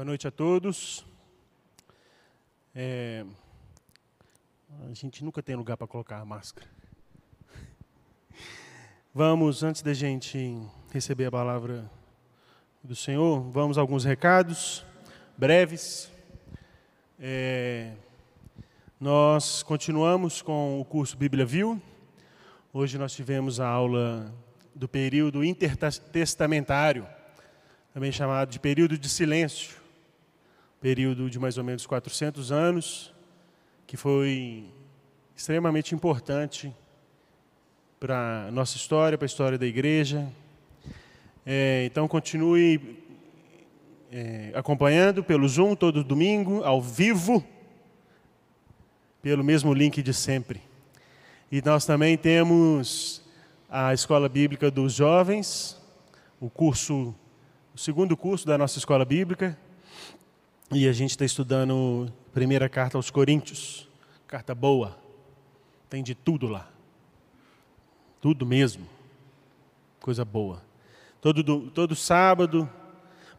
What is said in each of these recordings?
Boa noite a todos. É, a gente nunca tem lugar para colocar a máscara. Vamos, antes da gente receber a palavra do Senhor, vamos a alguns recados breves. É, nós continuamos com o curso Bíblia Viu. Hoje nós tivemos a aula do período intertestamentário, também chamado de período de silêncio, período de mais ou menos 400 anos, que foi extremamente importante para a nossa história, para a história da igreja. É, então, continue é, acompanhando pelo Zoom todo domingo, ao vivo, pelo mesmo link de sempre. E nós também temos a Escola Bíblica dos Jovens, o curso, o segundo curso da nossa Escola Bíblica, e a gente está estudando primeira carta aos Coríntios, carta boa, tem de tudo lá, tudo mesmo, coisa boa. Todo, todo sábado,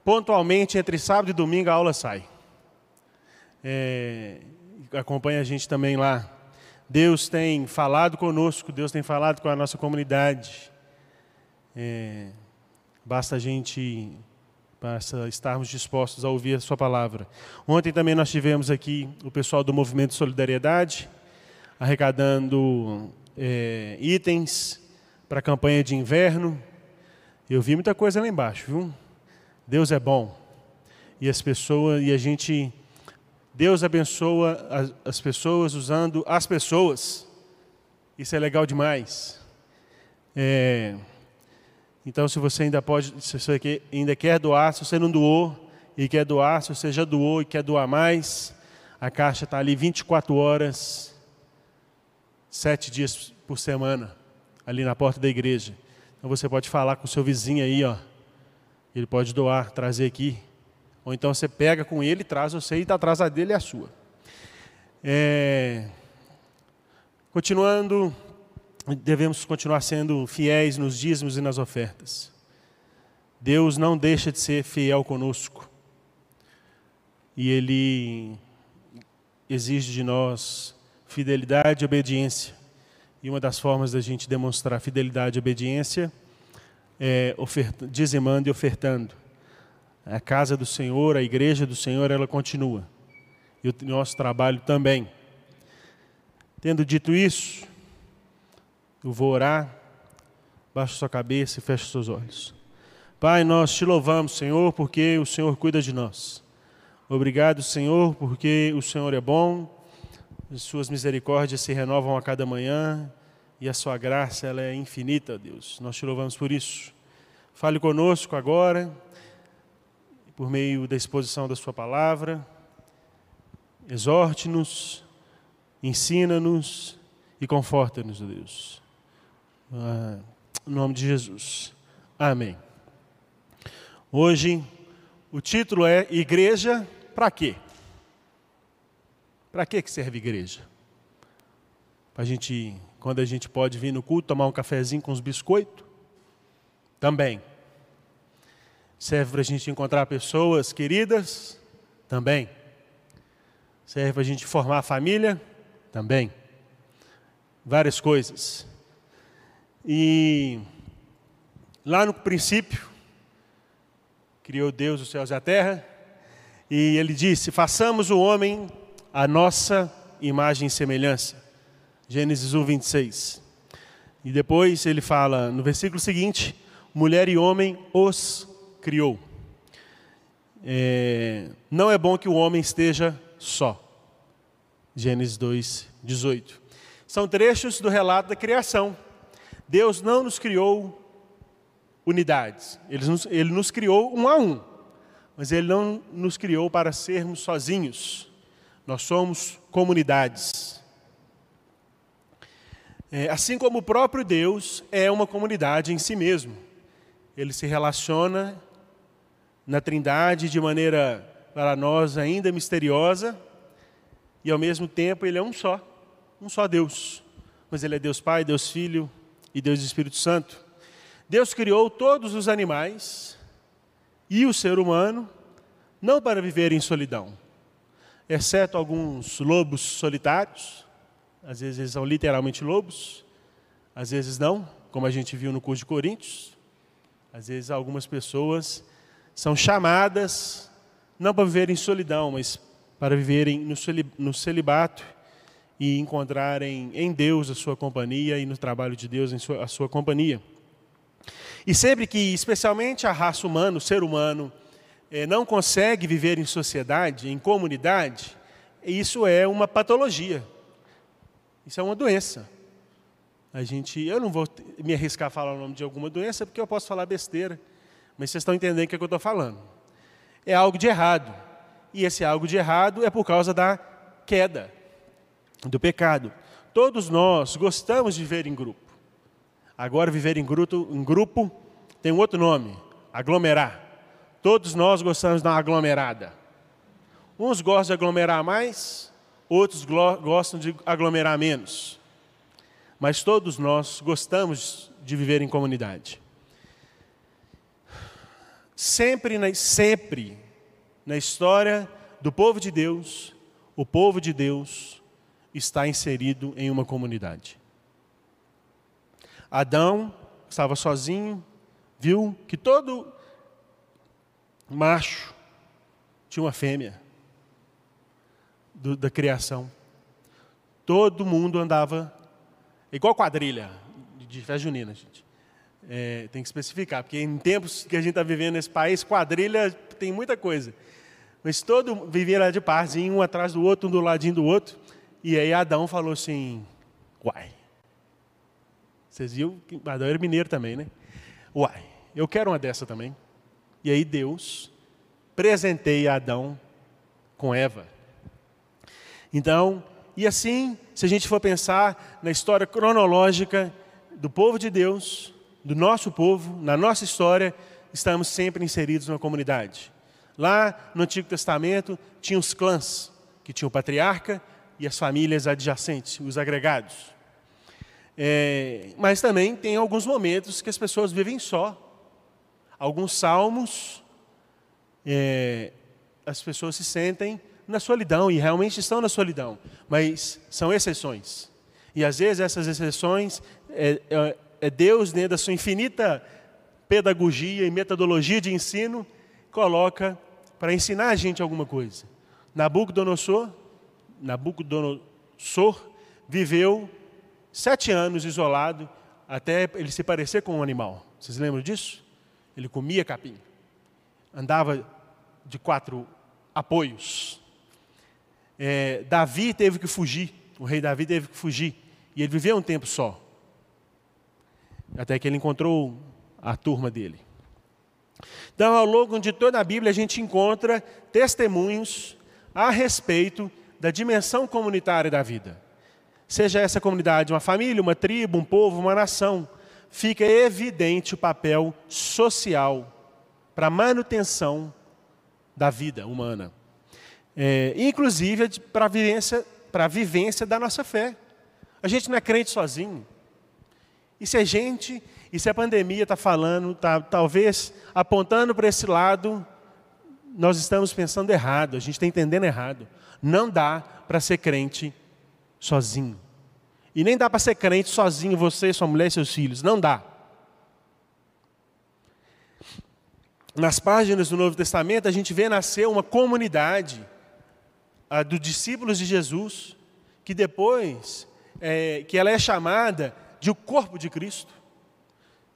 pontualmente entre sábado e domingo a aula sai. É, acompanha a gente também lá. Deus tem falado conosco, Deus tem falado com a nossa comunidade. É, basta a gente para estarmos dispostos a ouvir a Sua palavra. Ontem também nós tivemos aqui o pessoal do Movimento Solidariedade, arrecadando é, itens para a campanha de inverno. Eu vi muita coisa lá embaixo, viu? Deus é bom. E as pessoas, e a gente, Deus abençoa as, as pessoas usando as pessoas. Isso é legal demais. É, então, se você ainda pode, se você ainda quer doar, se você não doou e quer doar, se você já doou e quer doar mais, a caixa está ali 24 horas, sete dias por semana, ali na porta da igreja. Então você pode falar com o seu vizinho aí, ó. Ele pode doar, trazer aqui. Ou então você pega com ele, traz você e está atrás dele é a sua. É... Continuando, devemos continuar sendo fiéis nos dízimos e nas ofertas. Deus não deixa de ser fiel conosco. E Ele exige de nós fidelidade e obediência. E uma das formas da gente demonstrar fidelidade e obediência é dizimando e ofertando. A casa do Senhor, a igreja do Senhor, ela continua. E o nosso trabalho também. Tendo dito isso, eu vou orar. Baixe sua cabeça e feche seus olhos. Pai, nós te louvamos, Senhor, porque o Senhor cuida de nós. Obrigado, Senhor, porque o Senhor é bom, as suas misericórdias se renovam a cada manhã e a sua graça ela é infinita, Deus. Nós te louvamos por isso. Fale conosco agora, por meio da exposição da sua palavra. Exorte-nos, ensina-nos e conforta-nos, Deus. Ah, em nome de Jesus. Amém. Hoje, o título é Igreja para quê? Para que serve igreja? Para a gente, quando a gente pode vir no culto, tomar um cafezinho com os biscoitos? Também. Serve para a gente encontrar pessoas queridas? Também. Serve para a gente formar família? Também. Várias coisas. E lá no princípio, criou Deus os céus e a terra, e ele disse: façamos o homem a nossa imagem e semelhança. Gênesis 1, 26. E depois ele fala no versículo seguinte: mulher e homem os criou. É, não é bom que o homem esteja só. Gênesis 2, 18. São trechos do relato da criação. Deus não nos criou unidades, ele nos, ele nos criou um a um, mas Ele não nos criou para sermos sozinhos, nós somos comunidades. É, assim como o próprio Deus é uma comunidade em si mesmo, Ele se relaciona na Trindade de maneira para nós ainda misteriosa e ao mesmo tempo Ele é um só, um só Deus, mas Ele é Deus Pai, Deus Filho, e Deus e Espírito Santo. Deus criou todos os animais e o ser humano não para viver em solidão, exceto alguns lobos solitários, às vezes são literalmente lobos, às vezes não, como a gente viu no curso de Coríntios. Às vezes algumas pessoas são chamadas não para viverem em solidão, mas para viverem no celibato e encontrarem em Deus a sua companhia e no trabalho de Deus a sua companhia. E sempre que, especialmente a raça humana, o ser humano, eh, não consegue viver em sociedade, em comunidade, isso é uma patologia. Isso é uma doença. A gente, eu não vou me arriscar a falar o nome de alguma doença, porque eu posso falar besteira, mas vocês estão entendendo o que, é que eu estou falando. É algo de errado. E esse algo de errado é por causa da queda, do pecado. Todos nós gostamos de viver em grupo. Agora, viver em grupo, em grupo tem um outro nome: aglomerar. Todos nós gostamos uma aglomerada. Uns gostam de aglomerar mais, outros gostam de aglomerar menos mas todos nós gostamos de viver em comunidade. Sempre, sempre na história do povo de Deus, o povo de Deus está inserido em uma comunidade. Adão estava sozinho, viu que todo macho tinha uma fêmea do, da criação. Todo mundo andava Igual quadrilha de festa junina, gente. É, tem que especificar, porque em tempos que a gente está vivendo nesse país, quadrilha tem muita coisa. Mas todo vivia lá de parzinho, um atrás do outro, um do ladinho do outro. E aí Adão falou assim: Uai. Vocês viram que Adão era mineiro também, né? Uai, eu quero uma dessa também. E aí Deus presenteia Adão com Eva. Então, e assim, se a gente for pensar na história cronológica do povo de Deus, do nosso povo, na nossa história, estamos sempre inseridos numa comunidade. Lá no Antigo Testamento tinha os clãs, que tinham o patriarca e as famílias adjacentes, os agregados. É, mas também tem alguns momentos que as pessoas vivem só. Alguns salmos, é, as pessoas se sentem na solidão e realmente estão na solidão, mas são exceções. E às vezes essas exceções é, é, é Deus, dentro da sua infinita pedagogia e metodologia de ensino, coloca para ensinar a gente alguma coisa. Nabucodonosor, Nabucodonosor viveu sete anos isolado até ele se parecer com um animal. Vocês lembram disso? Ele comia capim, andava de quatro apoios, é, Davi teve que fugir, o rei Davi teve que fugir, e ele viveu um tempo só, até que ele encontrou a turma dele. Então, ao longo de toda a Bíblia, a gente encontra testemunhos a respeito da dimensão comunitária da vida. Seja essa comunidade uma família, uma tribo, um povo, uma nação, fica evidente o papel social para a manutenção da vida humana é, inclusive para a vivência, vivência da nossa fé. A gente não é crente sozinho. E se a gente, e se a pandemia está falando, tá, talvez apontando para esse lado, nós estamos pensando errado, a gente está entendendo errado. Não dá para ser crente sozinho. E nem dá para ser crente sozinho, você, sua mulher e seus filhos. Não dá. Nas páginas do Novo Testamento, a gente vê nascer uma comunidade a, dos discípulos de Jesus, que depois, é, que ela é chamada de o corpo de Cristo.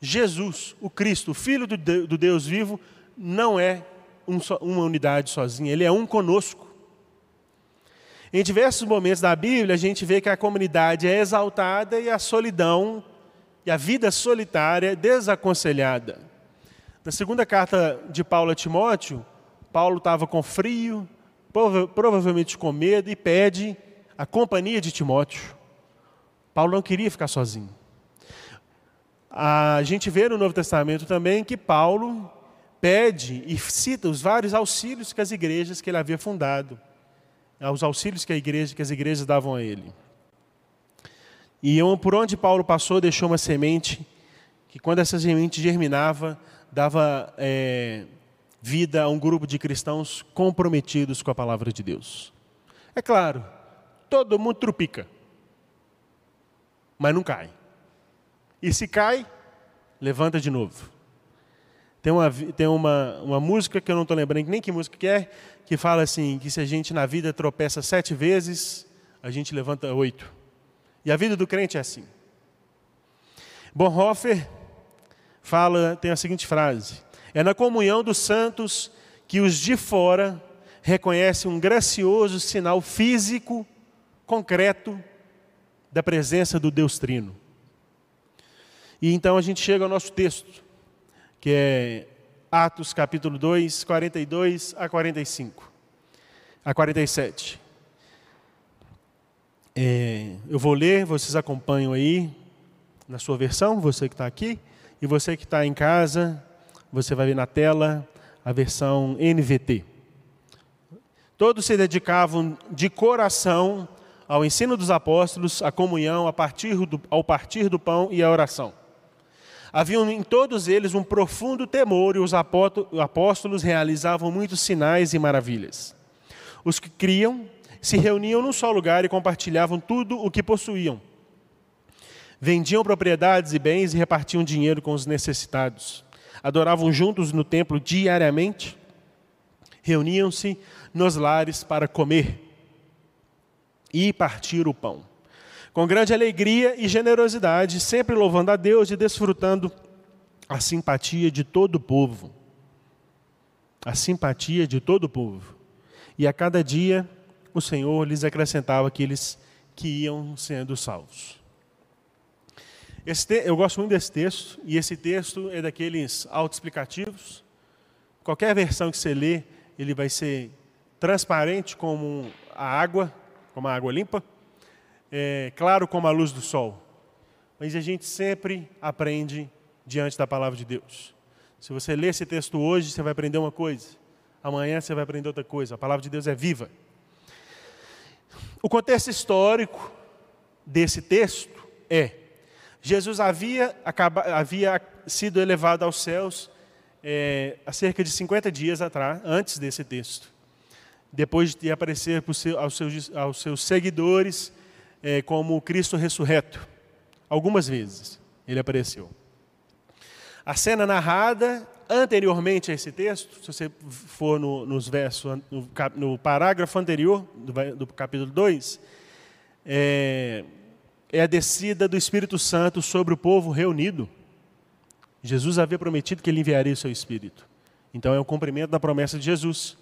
Jesus, o Cristo, o Filho do, do Deus vivo, não é um, uma unidade sozinha, ele é um conosco. Em diversos momentos da Bíblia, a gente vê que a comunidade é exaltada e a solidão e a vida solitária é desaconselhada. Na segunda carta de Paulo a Timóteo, Paulo estava com frio, provavelmente com medo, e pede a companhia de Timóteo. Paulo não queria ficar sozinho. A gente vê no Novo Testamento também que Paulo pede e cita os vários auxílios que as igrejas que ele havia fundado, os auxílios que a igreja, que as igrejas davam a ele. E por onde Paulo passou, deixou uma semente que, quando essa semente germinava, dava é, vida a um grupo de cristãos comprometidos com a palavra de Deus. É claro, todo mundo trupica, mas não cai. E se cai, levanta de novo. Tem uma, tem uma, uma música que eu não estou lembrando nem que música que é, que fala assim, que se a gente na vida tropeça sete vezes, a gente levanta oito. E a vida do crente é assim. Bonhoeffer fala, tem a seguinte frase: É na comunhão dos santos que os de fora reconhecem um gracioso sinal físico, concreto, da presença do Deus Trino. E então a gente chega ao nosso texto, que é Atos capítulo 2, 42 a 45, a 47. É, eu vou ler, vocês acompanham aí na sua versão, você que está aqui, e você que está em casa, você vai ver na tela a versão NVT. Todos se dedicavam de coração ao ensino dos apóstolos, à comunhão, a partir do, ao partir do pão e à oração. Havia em todos eles um profundo temor e os apóstolos realizavam muitos sinais e maravilhas. Os que criam se reuniam num só lugar e compartilhavam tudo o que possuíam. Vendiam propriedades e bens e repartiam dinheiro com os necessitados. Adoravam juntos no templo diariamente. Reuniam-se nos lares para comer e partir o pão com grande alegria e generosidade, sempre louvando a Deus e desfrutando a simpatia de todo o povo. A simpatia de todo o povo. E a cada dia o Senhor lhes acrescentava aqueles que iam sendo salvos. Te... eu gosto muito desse texto, e esse texto é daqueles autoexplicativos. Qualquer versão que você lê, ele vai ser transparente como a água, como a água limpa é, claro como a luz do sol. Mas a gente sempre aprende diante da palavra de Deus. Se você ler esse texto hoje, você vai aprender uma coisa. Amanhã você vai aprender outra coisa. A palavra de Deus é viva. O contexto histórico desse texto é: Jesus havia, acaba, havia sido elevado aos céus é, há cerca de 50 dias atrás, antes desse texto. Depois de aparecer aos, seus, aos seus seguidores é, como Cristo ressurreto. Algumas vezes ele apareceu. A cena narrada anteriormente a esse texto, se você for no, nos versos, no, no, parágrafo anterior do, do capítulo 2, é, é a descida do Espírito Santo sobre o povo reunido. Jesus havia prometido que ele enviaria o seu Espírito. Então é o cumprimento da promessa de Jesus.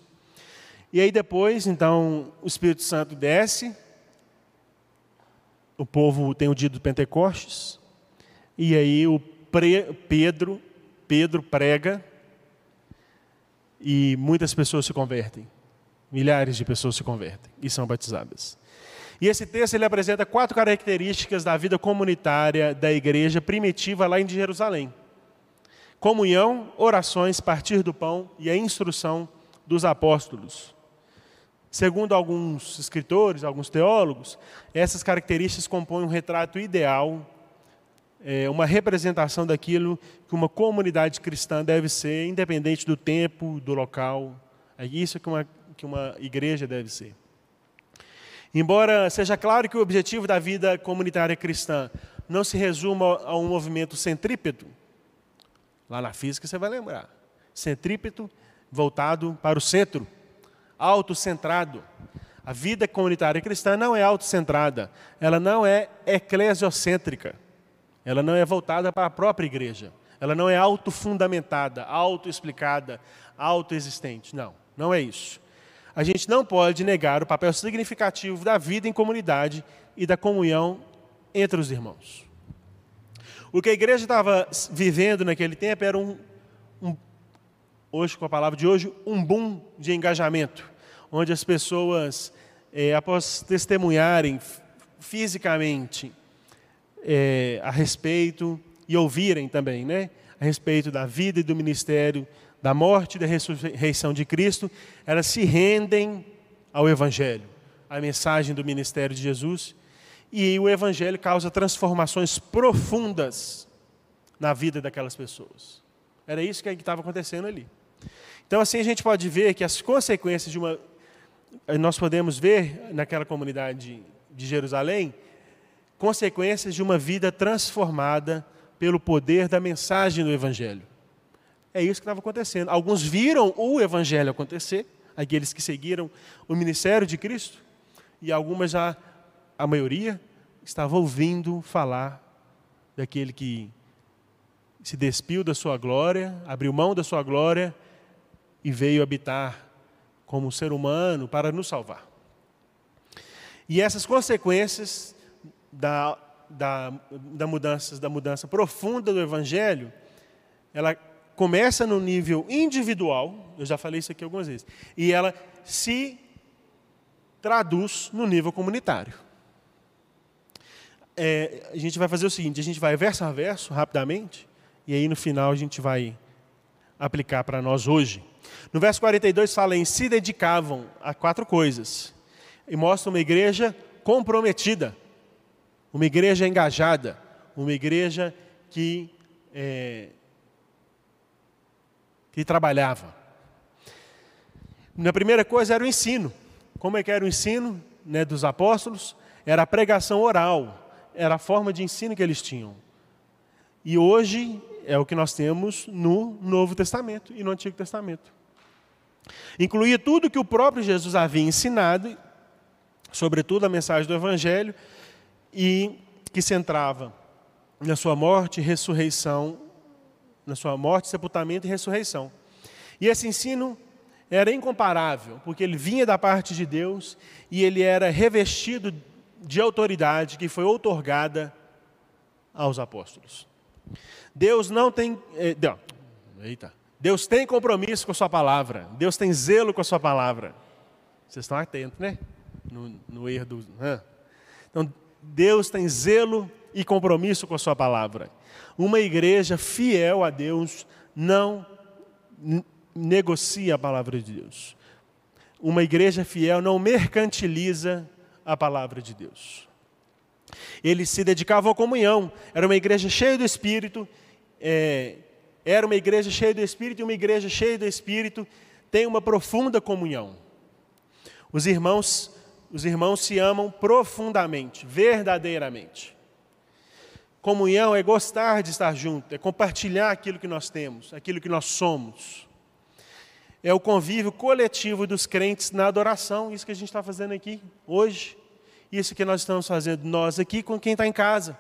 E aí depois, então, o Espírito Santo desce o povo tem o dia do Pentecostes, e aí o Pedro, Pedro prega e muitas pessoas se convertem. Milhares de pessoas se convertem e são batizadas. E esse texto ele apresenta quatro características da vida comunitária da igreja primitiva lá em Jerusalém: comunhão, orações, partir do pão e a instrução dos apóstolos. Segundo alguns escritores, alguns teólogos, essas características compõem um retrato ideal, é, uma representação daquilo que uma comunidade cristã deve ser, independente do tempo, do local. É isso que uma, que uma igreja deve ser. Embora seja claro que o objetivo da vida comunitária cristã não se resuma a um movimento centrípeto, lá na física você vai lembrar, centrípeto voltado para o centro autocentrado. A vida comunitária cristã não é autocentrada, ela não é eclesiocêntrica, ela não é voltada para a própria igreja, ela não é autofundamentada, autoexplicada, autoexistente. Não, não é isso. A gente não pode negar o papel significativo da vida em comunidade e da comunhão entre os irmãos. O que a igreja estava vivendo naquele tempo era um, um hoje com a palavra de hoje, um boom de engajamento onde as pessoas, é, após testemunharem fisicamente é, a respeito e ouvirem também, né, a respeito da vida e do ministério, da morte e da ressurreição de Cristo, elas se rendem ao Evangelho, à mensagem do ministério de Jesus, e o Evangelho causa transformações profundas na vida daquelas pessoas. Era isso que estava acontecendo ali. Então, assim, a gente pode ver que as consequências de uma. Nós podemos ver naquela comunidade de Jerusalém consequências de uma vida transformada pelo poder da mensagem do Evangelho. É isso que estava acontecendo. Alguns viram o Evangelho acontecer, aqueles que seguiram o ministério de Cristo, e algumas já, a maioria, estava ouvindo falar daquele que se despiu da sua glória, abriu mão da sua glória e veio habitar como ser humano para nos salvar. E essas consequências da, da, da, mudança, da mudança profunda do Evangelho, ela começa no nível individual, eu já falei isso aqui algumas vezes, e ela se traduz no nível comunitário. É, a gente vai fazer o seguinte: a gente vai verso a verso, rapidamente, e aí no final a gente vai aplicar para nós hoje. No verso 42 fala em se dedicavam a quatro coisas, e mostra uma igreja comprometida, uma igreja engajada, uma igreja que, é, que trabalhava. Na primeira coisa era o ensino. Como é que era o ensino né, dos apóstolos? Era a pregação oral, era a forma de ensino que eles tinham. E hoje é o que nós temos no Novo Testamento e no Antigo Testamento. Incluía tudo que o próprio Jesus havia ensinado, sobretudo a mensagem do Evangelho, e que centrava na sua morte e ressurreição, na sua morte, sepultamento e ressurreição. E esse ensino era incomparável, porque ele vinha da parte de Deus e ele era revestido de autoridade que foi outorgada aos apóstolos. Deus não tem. Eh, eita. Deus tem compromisso com a sua palavra. Deus tem zelo com a sua palavra. Vocês estão atentos, né? No, no erro do. Então, Deus tem zelo e compromisso com a sua palavra. Uma igreja fiel a Deus não negocia a palavra de Deus. Uma igreja fiel não mercantiliza a palavra de Deus. Eles se dedicavam à comunhão. Era uma igreja cheia do Espírito. É, era uma igreja cheia do Espírito e uma igreja cheia do Espírito tem uma profunda comunhão. Os irmãos, os irmãos se amam profundamente, verdadeiramente. Comunhão é gostar de estar junto, é compartilhar aquilo que nós temos, aquilo que nós somos. É o convívio coletivo dos crentes na adoração, isso que a gente está fazendo aqui hoje. Isso que nós estamos fazendo nós aqui com quem está em casa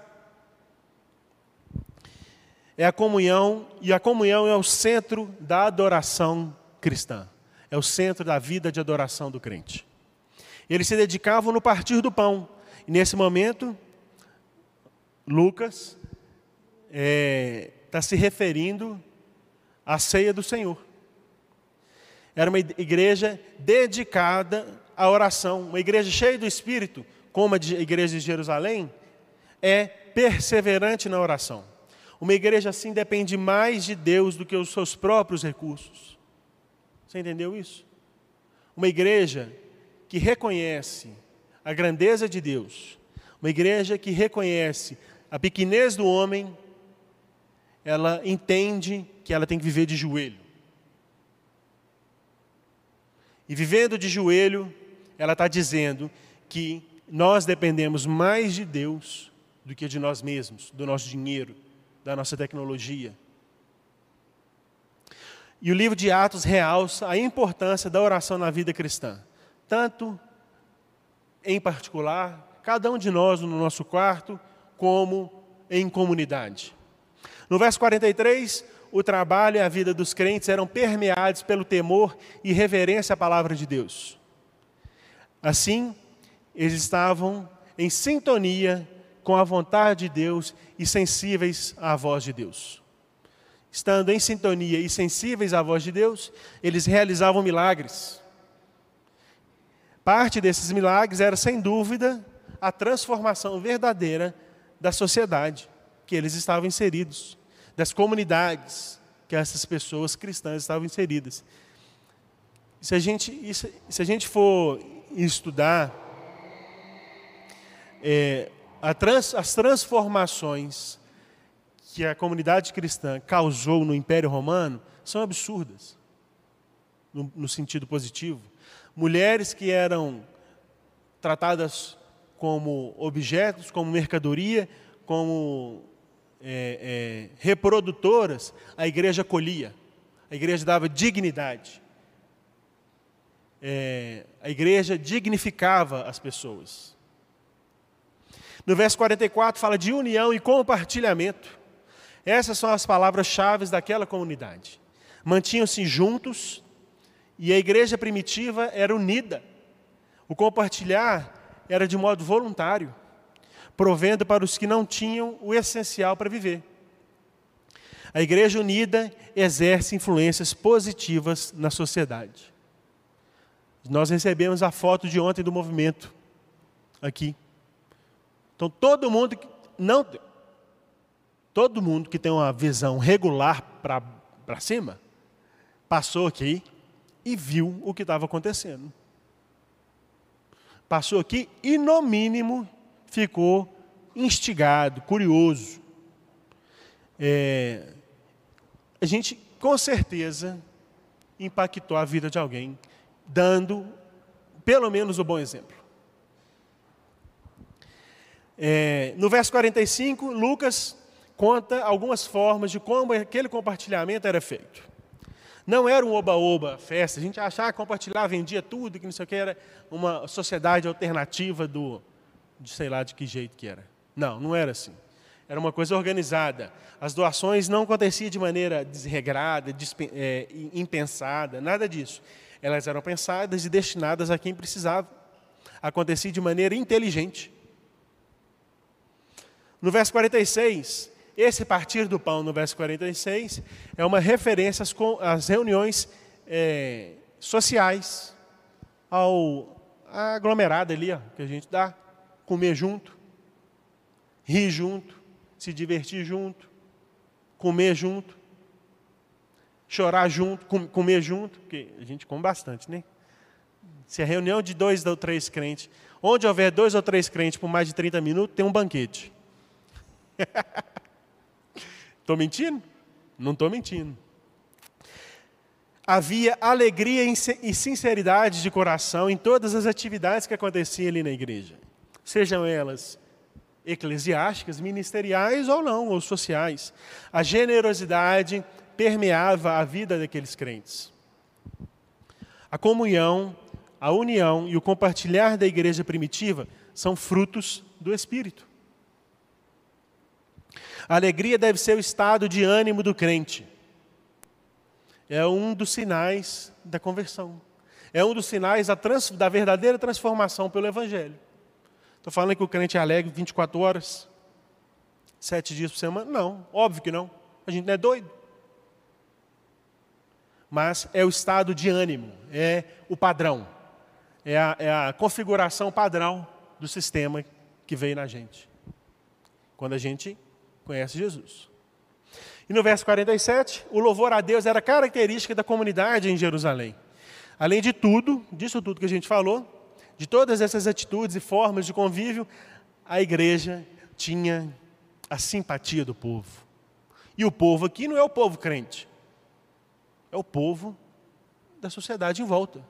é a comunhão, e a comunhão é o centro da adoração cristã. É o centro da vida de adoração do crente. Eles se dedicavam no partir do pão. E nesse momento, Lucas está é, tá se referindo à ceia do Senhor. Era uma igreja dedicada à oração, uma igreja cheia do Espírito, como a igreja de Jerusalém, é perseverante na oração. Uma igreja assim depende mais de Deus do que os seus próprios recursos. Você entendeu isso? Uma igreja que reconhece a grandeza de Deus, uma igreja que reconhece a pequenez do homem, ela entende que ela tem que viver de joelho. E vivendo de joelho, ela está dizendo que nós dependemos mais de Deus do que de nós mesmos, do nosso dinheiro, da nossa tecnologia. E o livro de Atos realça a importância da oração na vida cristã, tanto em particular, cada um de nós no nosso quarto, como em comunidade. No verso 43, o trabalho e a vida dos crentes eram permeados pelo temor e reverência à palavra de Deus. Assim, eles estavam em sintonia com a vontade de Deus e sensíveis à voz de Deus. Estando em sintonia e sensíveis à voz de Deus, eles realizavam milagres. Parte desses milagres era, sem dúvida, a transformação verdadeira da sociedade que eles estavam inseridos, das comunidades que essas pessoas cristãs estavam inseridas. Se a gente, se a gente for estudar é, trans, as transformações que a comunidade cristã causou no Império Romano são absurdas. no, no sentido positivo. Mulheres que eram tratadas como objetos, como mercadoria, como é, é, reprodutoras, a igreja acolhia, a igreja dava dignidade. É, a igreja dignificava as pessoas. No verso 44 fala de união e compartilhamento. Essas são as palavras-chave daquela comunidade. Mantinham-se juntos e a igreja primitiva era unida. O compartilhar era de modo voluntário provendo para os que não tinham o essencial para viver. A Igreja Unida exerce influências positivas na sociedade. Nós recebemos a foto de ontem do movimento aqui. Então todo mundo que não todo mundo que tem uma visão regular para cima passou aqui e viu o que estava acontecendo. Passou aqui e no mínimo ficou instigado, curioso. É, a gente, com certeza, impactou a vida de alguém, dando pelo menos o bom exemplo. É, no verso 45, Lucas conta algumas formas de como aquele compartilhamento era feito. Não era um oba-oba festa, a gente achava que compartilhar vendia tudo, que não sei o que, era uma sociedade alternativa do, de sei lá de que jeito que era. Não, não era assim. Era uma coisa organizada. As doações não aconteciam de maneira desregrada, é, impensada, nada disso. Elas eram pensadas e destinadas a quem precisava. Acontecia de maneira inteligente. No verso 46, esse partir do pão, no verso 46, é uma referência às, reuniões é, sociais, ao aglomerado ali, ó, que a gente dá comer junto, rir junto, se divertir junto, comer junto, chorar junto, com, comer junto, porque a gente come bastante, né? Se é reunião de dois ou três crentes, onde houver dois ou três crentes por mais de 30 minutos, tem um banquete. Estou mentindo? Não estou mentindo. Havia alegria e sinceridade de coração em todas as atividades que aconteciam ali na igreja sejam elas eclesiásticas, ministeriais ou não, ou sociais. A generosidade permeava a vida daqueles crentes. A comunhão, a união e o compartilhar da igreja primitiva são frutos do Espírito. A alegria deve ser o estado de ânimo do crente. É um dos sinais da conversão. É um dos sinais da, trans, da verdadeira transformação pelo Evangelho. Estou falando que o crente é alegre 24 horas, sete dias por semana? Não, óbvio que não. A gente não é doido. Mas é o estado de ânimo, é o padrão, é a, é a configuração padrão do sistema que veio na gente. Quando a gente conhece Jesus. E no verso 47, o louvor a Deus era característica da comunidade em Jerusalém. Além de tudo, disso tudo que a gente falou, de todas essas atitudes e formas de convívio, a igreja tinha a simpatia do povo. E o povo aqui não é o povo crente, é o povo da sociedade em volta.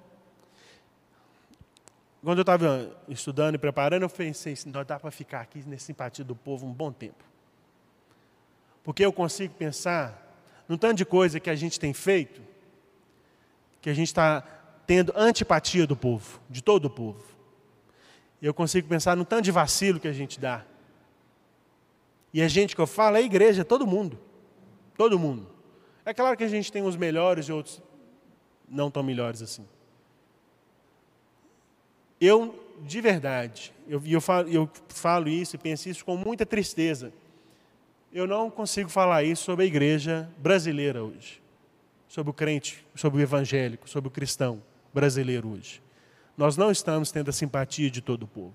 Quando eu estava estudando e preparando, eu pensei assim, dá para ficar aqui nessa simpatia do povo um bom tempo. Porque eu consigo pensar num tanto de coisa que a gente tem feito, que a gente está tendo antipatia do povo, de todo o povo. Eu consigo pensar no tanto de vacilo que a gente dá. E a gente que eu falo é a igreja, todo mundo. Todo mundo. É claro que a gente tem uns melhores e outros não tão melhores assim. Eu, de verdade, eu, eu, falo, eu falo isso e penso isso com muita tristeza. Eu não consigo falar isso sobre a igreja brasileira hoje. Sobre o crente, sobre o evangélico, sobre o cristão brasileiro hoje. Nós não estamos tendo a simpatia de todo o povo.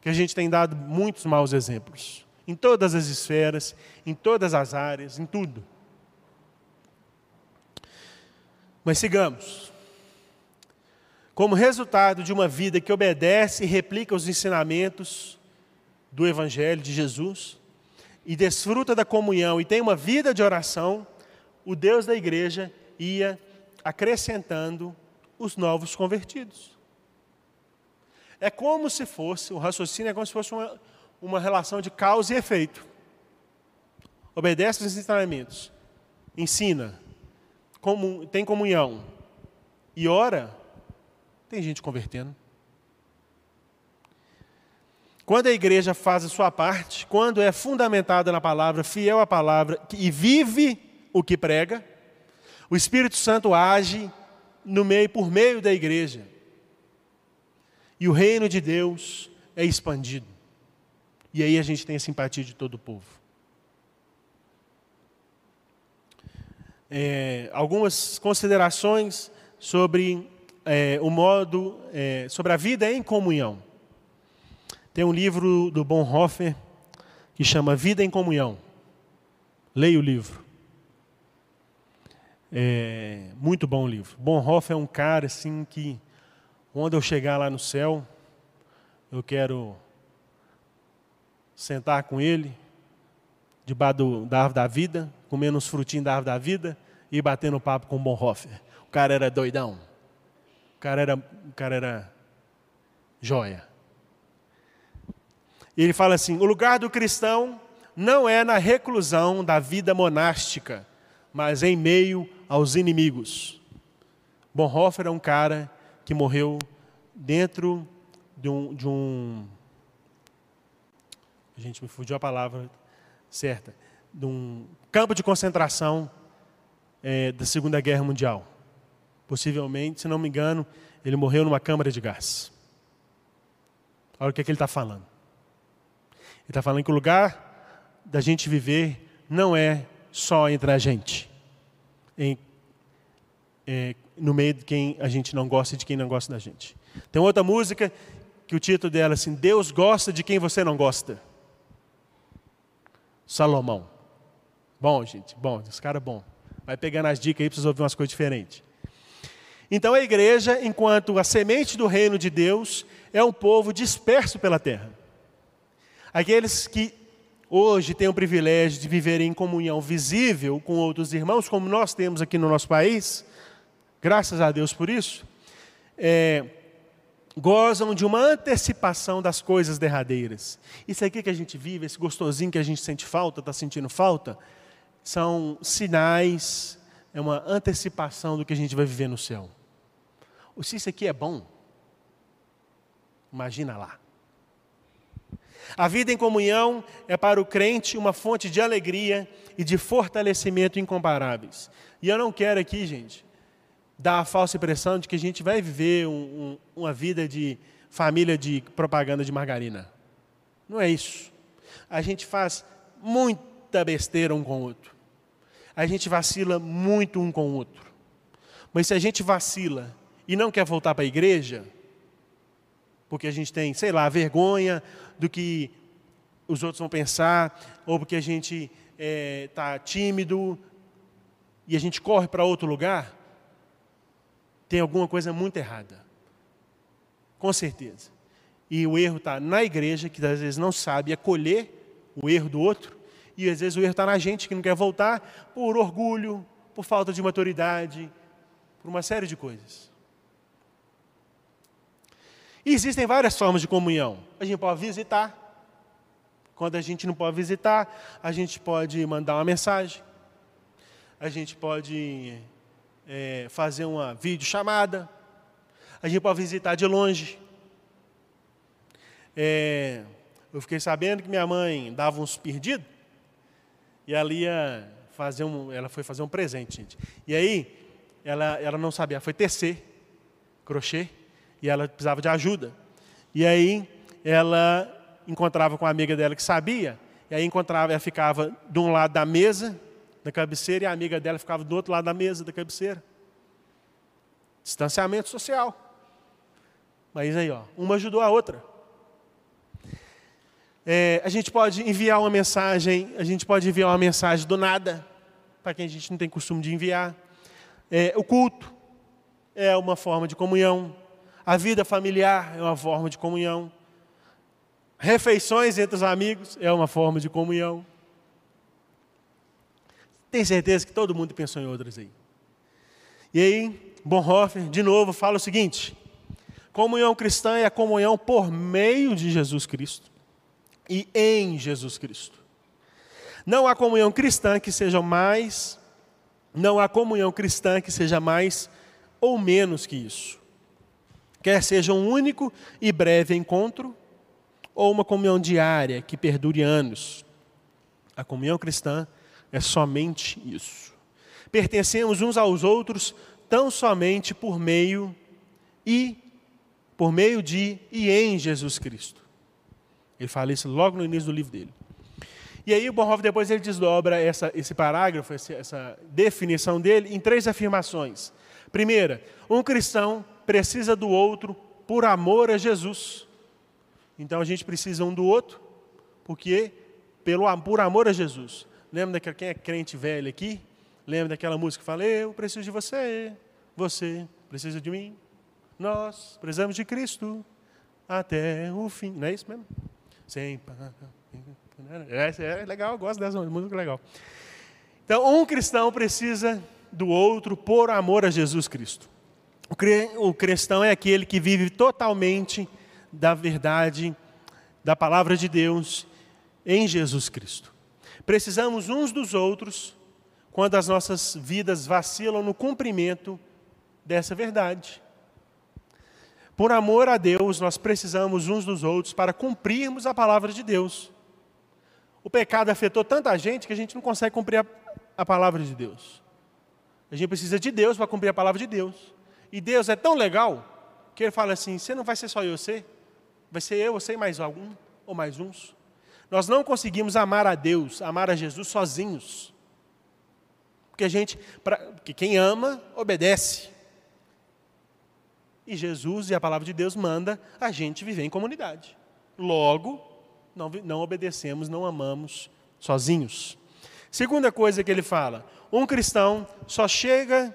Que a gente tem dado muitos maus exemplos. Em todas as esferas, em todas as áreas, em tudo. Mas sigamos. Como resultado de uma vida que obedece e replica os ensinamentos do Evangelho de Jesus, e desfruta da comunhão e tem uma vida de oração, o Deus da igreja ia acrescentando os novos convertidos. É como se fosse, o raciocínio é como se fosse uma, uma relação de causa e efeito. Obedece os ensinamentos, ensina, tem comunhão e ora, tem gente convertendo. Quando a igreja faz a sua parte, quando é fundamentada na palavra, fiel à palavra e vive o que prega, o Espírito Santo age no meio por meio da igreja. E o reino de Deus é expandido. E aí a gente tem a simpatia de todo o povo. É, algumas considerações sobre é, o modo, é, sobre a vida em comunhão. Tem um livro do Bonhoeffer que chama Vida em Comunhão. Leia o livro. É, muito bom o livro. Bonhoeffer é um cara assim que, quando eu chegar lá no céu, eu quero sentar com ele, debaixo do, da árvore da vida, comendo uns frutinhos da árvore da vida e batendo papo com o Bonhoeffer. O cara era doidão. O cara era, o cara era joia. E ele fala assim: o lugar do cristão não é na reclusão da vida monástica, mas em meio aos inimigos. Bonhoeffer é um cara que morreu dentro de um, de um a gente me fugiu a palavra certa, de um campo de concentração é, da Segunda Guerra Mundial. Possivelmente, se não me engano, ele morreu numa câmara de gás. Olha o que, é que ele está falando. Ele está falando que o lugar da gente viver não é só entre a gente, em, é, no meio de quem a gente não gosta e de quem não gosta da gente. Tem outra música que o título dela é assim: Deus gosta de quem você não gosta. Salomão. Bom, gente, bom, esse cara é bom. Vai pegando as dicas aí para vocês ouvir umas coisas diferentes. Então a igreja, enquanto a semente do reino de Deus, é um povo disperso pela terra. Aqueles que hoje têm o privilégio de viver em comunhão visível com outros irmãos, como nós temos aqui no nosso país, graças a Deus por isso, é, gozam de uma antecipação das coisas derradeiras. Isso aqui que a gente vive, esse gostosinho que a gente sente falta, está sentindo falta, são sinais, é uma antecipação do que a gente vai viver no céu. Se isso aqui é bom, imagina lá. A vida em comunhão é para o crente uma fonte de alegria e de fortalecimento incomparáveis. E eu não quero aqui, gente, dar a falsa impressão de que a gente vai viver um, um, uma vida de família de propaganda de margarina. Não é isso. A gente faz muita besteira um com o outro. A gente vacila muito um com o outro. Mas se a gente vacila e não quer voltar para a igreja, porque a gente tem, sei lá, vergonha do que os outros vão pensar, ou porque a gente está é, tímido e a gente corre para outro lugar, tem alguma coisa muito errada. Com certeza. E o erro está na igreja, que às vezes não sabe acolher o erro do outro, e às vezes o erro está na gente, que não quer voltar por orgulho, por falta de maturidade, por uma série de coisas. E existem várias formas de comunhão. A gente pode visitar. Quando a gente não pode visitar, a gente pode mandar uma mensagem. A gente pode é, fazer uma videochamada, a gente pode visitar de longe. É, eu fiquei sabendo que minha mãe dava uns perdidos e ela ia fazer um, ela foi fazer um presente, gente. E aí ela, ela não sabia, foi tecer crochê e ela precisava de ajuda. E aí ela encontrava com uma amiga dela que sabia, e aí encontrava, ela ficava de um lado da mesa da cabeceira e a amiga dela ficava do outro lado da mesa da cabeceira. Distanciamento social. Mas aí, ó, uma ajudou a outra. É, a gente pode enviar uma mensagem, a gente pode enviar uma mensagem do nada, para quem a gente não tem costume de enviar. É, o culto é uma forma de comunhão. A vida familiar é uma forma de comunhão. Refeições entre os amigos é uma forma de comunhão. Tem certeza que todo mundo pensou em outras aí. E aí, Bonhoeffer, de novo, fala o seguinte: comunhão cristã é a comunhão por meio de Jesus Cristo e em Jesus Cristo. Não há comunhão cristã que seja mais, não há comunhão cristã que seja mais ou menos que isso. Quer seja um único e breve encontro, ou uma comunhão diária que perdure anos. A comunhão cristã é somente isso. Pertencemos uns aos outros tão somente por meio e por meio de e em Jesus Cristo. Ele fala isso logo no início do livro dele. E aí o Bonhoeffer depois ele desdobra essa, esse parágrafo, essa definição dele, em três afirmações. Primeira, um cristão precisa do outro por amor a Jesus. Então a gente precisa um do outro, porque pelo, por amor a Jesus. Lembra daquela, quem é crente velho aqui? Lembra daquela música que fala, eu preciso de você, você precisa de mim, nós precisamos de Cristo até o fim. Não é isso mesmo? Sempre. É, é legal, eu gosto dessa música, legal. Então, um cristão precisa do outro por amor a Jesus Cristo. O cristão é aquele que vive totalmente da verdade, da palavra de Deus em Jesus Cristo. Precisamos uns dos outros quando as nossas vidas vacilam no cumprimento dessa verdade. Por amor a Deus, nós precisamos uns dos outros para cumprirmos a palavra de Deus. O pecado afetou tanta gente que a gente não consegue cumprir a, a palavra de Deus. A gente precisa de Deus para cumprir a palavra de Deus. E Deus é tão legal que Ele fala assim: você não vai ser só eu, você, vai ser eu, você e mais algum ou mais uns. Nós não conseguimos amar a Deus, amar a Jesus sozinhos. Porque a gente, pra, porque quem ama, obedece. E Jesus e a palavra de Deus manda a gente viver em comunidade. Logo, não, não obedecemos, não amamos sozinhos. Segunda coisa que ele fala: um cristão só chega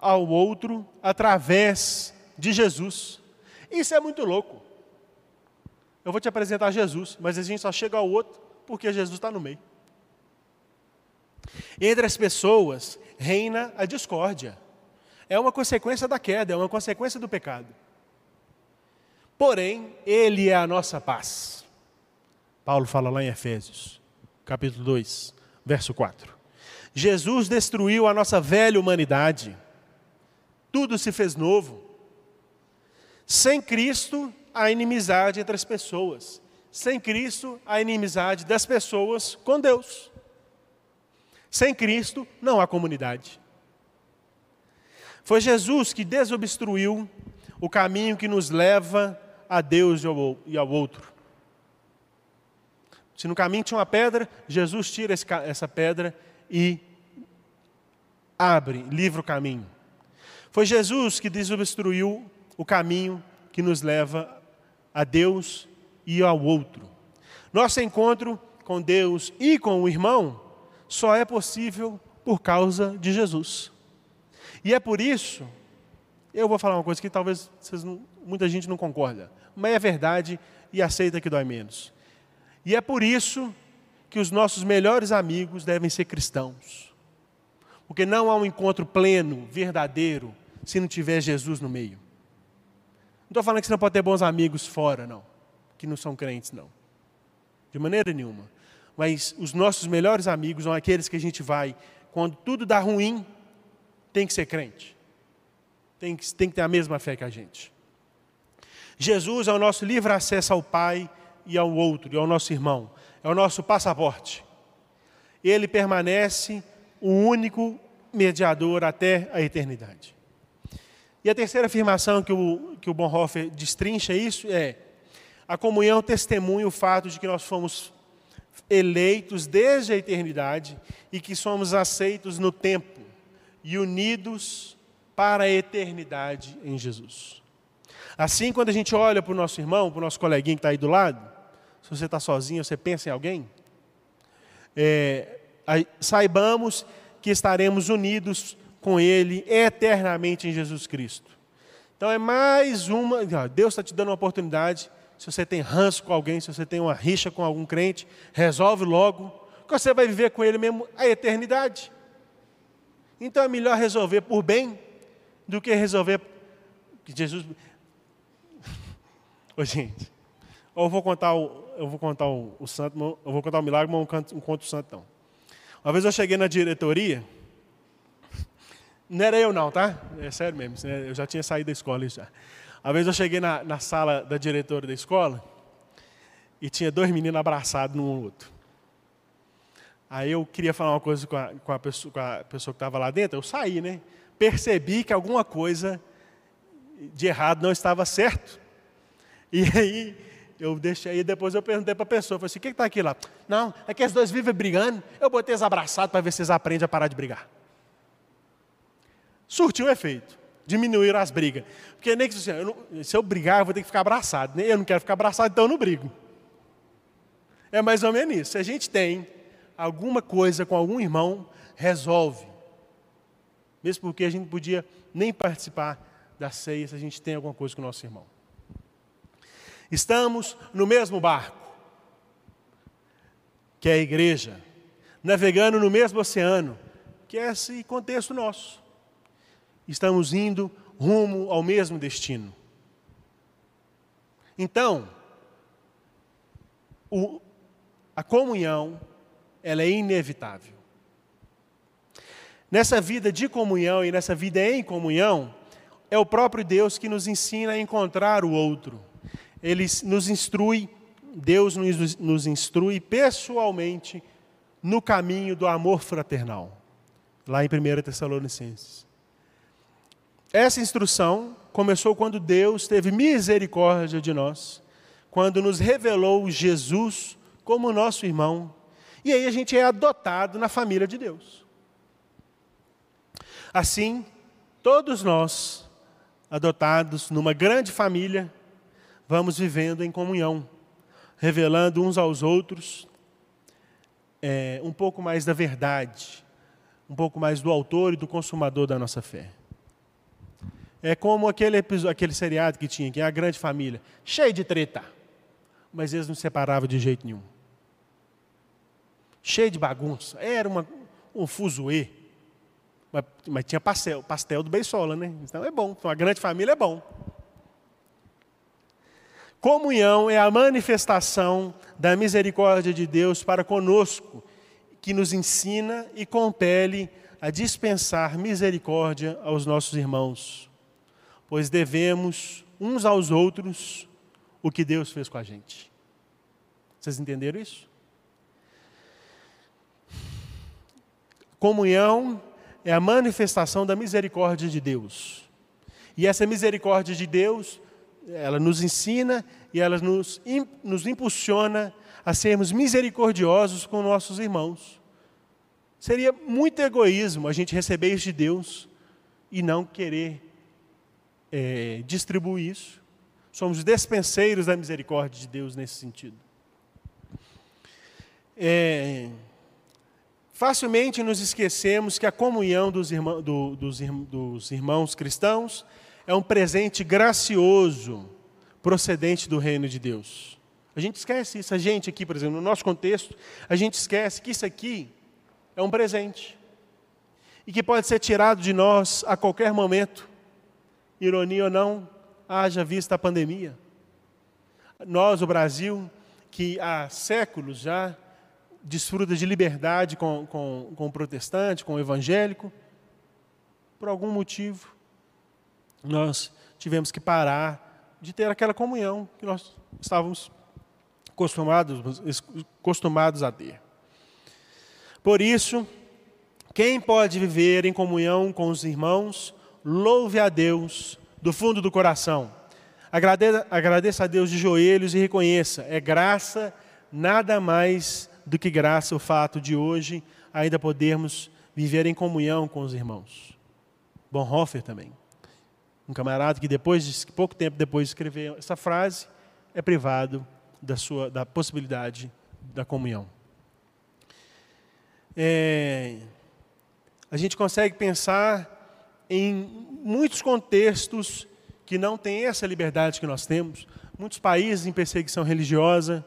ao outro através de Jesus. Isso é muito louco. Eu vou te apresentar Jesus, mas a gente só chega ao outro porque Jesus está no meio. Entre as pessoas reina a discórdia. É uma consequência da queda, é uma consequência do pecado. Porém, Ele é a nossa paz. Paulo fala lá em Efésios, capítulo 2, verso 4. Jesus destruiu a nossa velha humanidade. Tudo se fez novo. Sem Cristo, a inimizade entre as pessoas. Sem Cristo, a inimizade das pessoas com Deus. Sem Cristo, não há comunidade. Foi Jesus que desobstruiu o caminho que nos leva a Deus e ao outro. Se no caminho tinha uma pedra, Jesus tira essa pedra e abre, livra o caminho. Foi Jesus que desobstruiu o caminho que nos leva a Deus e ao outro. Nosso encontro com Deus e com o irmão só é possível por causa de Jesus. E é por isso, eu vou falar uma coisa que talvez não, muita gente não concorda, mas é verdade e aceita que dói menos. E é por isso que os nossos melhores amigos devem ser cristãos. Porque não há um encontro pleno, verdadeiro, se não tiver Jesus no meio. Não estou falando que você não pode ter bons amigos fora, não. Que não são crentes, não. De maneira nenhuma. Mas os nossos melhores amigos são aqueles que a gente vai, quando tudo dá ruim, tem que ser crente. Tem que, tem que ter a mesma fé que a gente. Jesus é o nosso livre acesso ao Pai e ao outro, e ao nosso irmão. É o nosso passaporte. Ele permanece o único mediador até a eternidade. E a terceira afirmação que o, que o Bonhoeffer destrincha isso é: a comunhão testemunha o fato de que nós fomos eleitos desde a eternidade e que somos aceitos no tempo e unidos para a eternidade em Jesus. Assim, quando a gente olha para o nosso irmão, para o nosso coleguinha que está aí do lado, se você está sozinho, você pensa em alguém, é, saibamos que estaremos unidos com Ele eternamente em Jesus Cristo. Então é mais uma. Deus está te dando uma oportunidade se você tem ranço com alguém, se você tem uma rixa com algum crente, resolve logo, que você vai viver com ele mesmo a eternidade. Então é melhor resolver por bem do que resolver. Jesus. Ô, gente, eu vou contar o, eu vou contar o, o santo, eu vou contar o milagre, mas um, um conto o santo não. Uma vez eu cheguei na diretoria, não era eu não, tá? É sério mesmo, eu já tinha saído da escola já. Uma vez eu cheguei na, na sala da diretora da escola e tinha dois meninos abraçados um no outro. Aí eu queria falar uma coisa com a, com a, pessoa, com a pessoa, que estava lá dentro, eu saí, né? Percebi que alguma coisa de errado não estava certo. E aí eu deixei, e depois eu perguntei para a pessoa, falei assim, o que está aqui lá? Não, é que os dois vivem brigando, eu botei eles abraçados para ver se eles aprendem a parar de brigar. Surtiu efeito, diminuíram as brigas. Porque nem que assim, eu não, se eu brigar, eu vou ter que ficar abraçado. Eu não quero ficar abraçado, então eu não brigo. É mais ou menos isso. Se a gente tem alguma coisa com algum irmão, resolve. Mesmo porque a gente podia nem participar da ceia se a gente tem alguma coisa com o nosso irmão. Estamos no mesmo barco, que é a igreja, navegando no mesmo oceano, que é esse contexto nosso. Estamos indo rumo ao mesmo destino. Então, o, a comunhão, ela é inevitável. Nessa vida de comunhão e nessa vida em comunhão, é o próprio Deus que nos ensina a encontrar o outro ele nos instrui, Deus nos, nos instrui pessoalmente no caminho do amor fraternal, lá em 1 Tessalonicenses. Essa instrução começou quando Deus teve misericórdia de nós, quando nos revelou Jesus como nosso irmão, e aí a gente é adotado na família de Deus. Assim, todos nós, adotados numa grande família, vamos vivendo em comunhão, revelando uns aos outros é, um pouco mais da verdade, um pouco mais do autor e do consumador da nossa fé. É como aquele, episódio, aquele seriado que tinha aqui, a grande família, cheio de treta, mas eles não se separavam de jeito nenhum. Cheio de bagunça, era uma, um fuzuê, mas, mas tinha pastel, pastel do Beisola, né? Então é bom, uma grande família é bom. Comunhão é a manifestação da misericórdia de Deus para conosco, que nos ensina e compele a dispensar misericórdia aos nossos irmãos, pois devemos uns aos outros o que Deus fez com a gente. Vocês entenderam isso? Comunhão é a manifestação da misericórdia de Deus. E essa misericórdia de Deus ela nos ensina e ela nos, nos impulsiona a sermos misericordiosos com nossos irmãos. Seria muito egoísmo a gente receber isso de Deus e não querer é, distribuir isso. Somos despenseiros da misericórdia de Deus nesse sentido. É, facilmente nos esquecemos que a comunhão dos, irmão, do, dos, dos irmãos cristãos é um presente gracioso procedente do reino de Deus. A gente esquece isso. A gente aqui, por exemplo, no nosso contexto, a gente esquece que isso aqui é um presente. E que pode ser tirado de nós a qualquer momento. Ironia ou não, haja vista a pandemia. Nós, o Brasil, que há séculos já desfruta de liberdade com, com, com o protestante, com o evangélico, por algum motivo, nós tivemos que parar de ter aquela comunhão que nós estávamos acostumados, acostumados a ter. Por isso, quem pode viver em comunhão com os irmãos, louve a Deus do fundo do coração. Agradeça, a Deus de joelhos e reconheça, é graça, nada mais do que graça o fato de hoje ainda podermos viver em comunhão com os irmãos. Bonhoeffer também. Um camarada que depois de, pouco tempo depois de escrever essa frase é privado da sua da possibilidade da comunhão. É, a gente consegue pensar em muitos contextos que não têm essa liberdade que nós temos, muitos países em perseguição religiosa,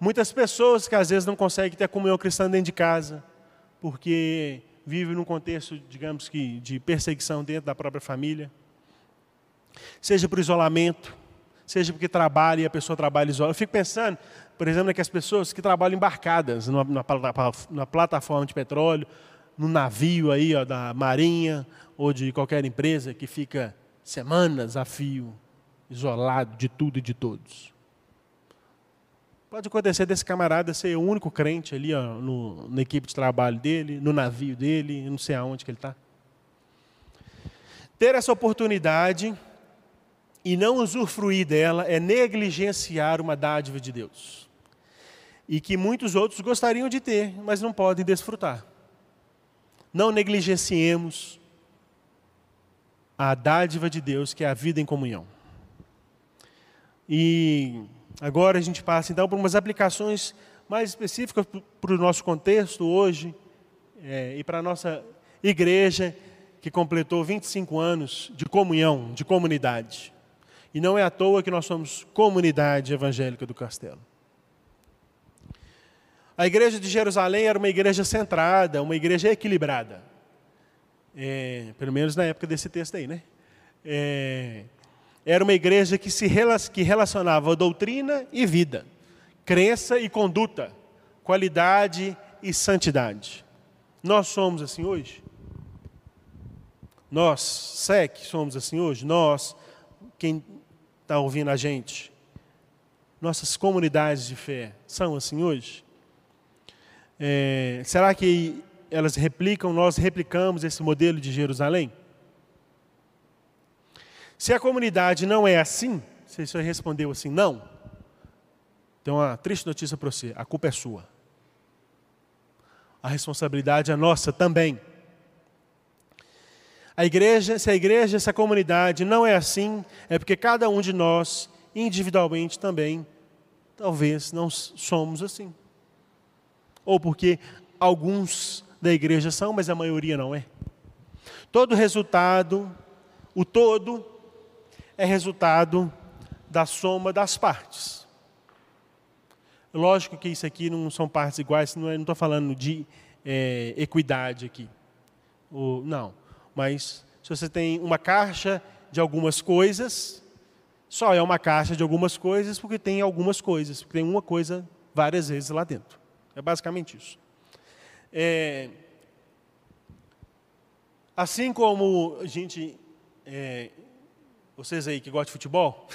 muitas pessoas que às vezes não conseguem ter a comunhão cristã dentro de casa, porque vive num contexto, digamos que, de perseguição dentro da própria família, seja por isolamento, seja porque trabalha e a pessoa trabalha isolada. Eu fico pensando, por exemplo, que as pessoas que trabalham embarcadas na plataforma de petróleo, no navio aí ó, da marinha ou de qualquer empresa que fica semanas a fio, isolado de tudo e de todos. Pode acontecer desse camarada ser o único crente ali ó, no, na equipe de trabalho dele, no navio dele, não sei aonde que ele está. Ter essa oportunidade e não usufruir dela é negligenciar uma dádiva de Deus. E que muitos outros gostariam de ter, mas não podem desfrutar. Não negligenciemos a dádiva de Deus, que é a vida em comunhão. E Agora a gente passa então por umas aplicações mais específicas para o nosso contexto hoje é, e para a nossa igreja que completou 25 anos de comunhão, de comunidade. E não é à toa que nós somos comunidade evangélica do Castelo. A igreja de Jerusalém era uma igreja centrada, uma igreja equilibrada. É, pelo menos na época desse texto aí, né? É, era uma igreja que se que relacionava doutrina e vida, crença e conduta, qualidade e santidade. Nós somos assim hoje? Nós, SEC, somos assim hoje? Nós, quem está ouvindo a gente, nossas comunidades de fé são assim hoje? É, será que elas replicam, nós replicamos esse modelo de Jerusalém? Se a comunidade não é assim, se você respondeu assim, não, tem uma triste notícia para você: a culpa é sua. A responsabilidade é nossa também. A igreja, se a igreja, se a comunidade não é assim, é porque cada um de nós, individualmente também, talvez não somos assim. Ou porque alguns da igreja são, mas a maioria não é. Todo resultado, o todo, é resultado da soma das partes. Lógico que isso aqui não são partes iguais, não estou falando de é, equidade aqui. Não, mas se você tem uma caixa de algumas coisas, só é uma caixa de algumas coisas porque tem algumas coisas, porque tem uma coisa várias vezes lá dentro. É basicamente isso. É, assim como a gente é, vocês aí que gostam de futebol,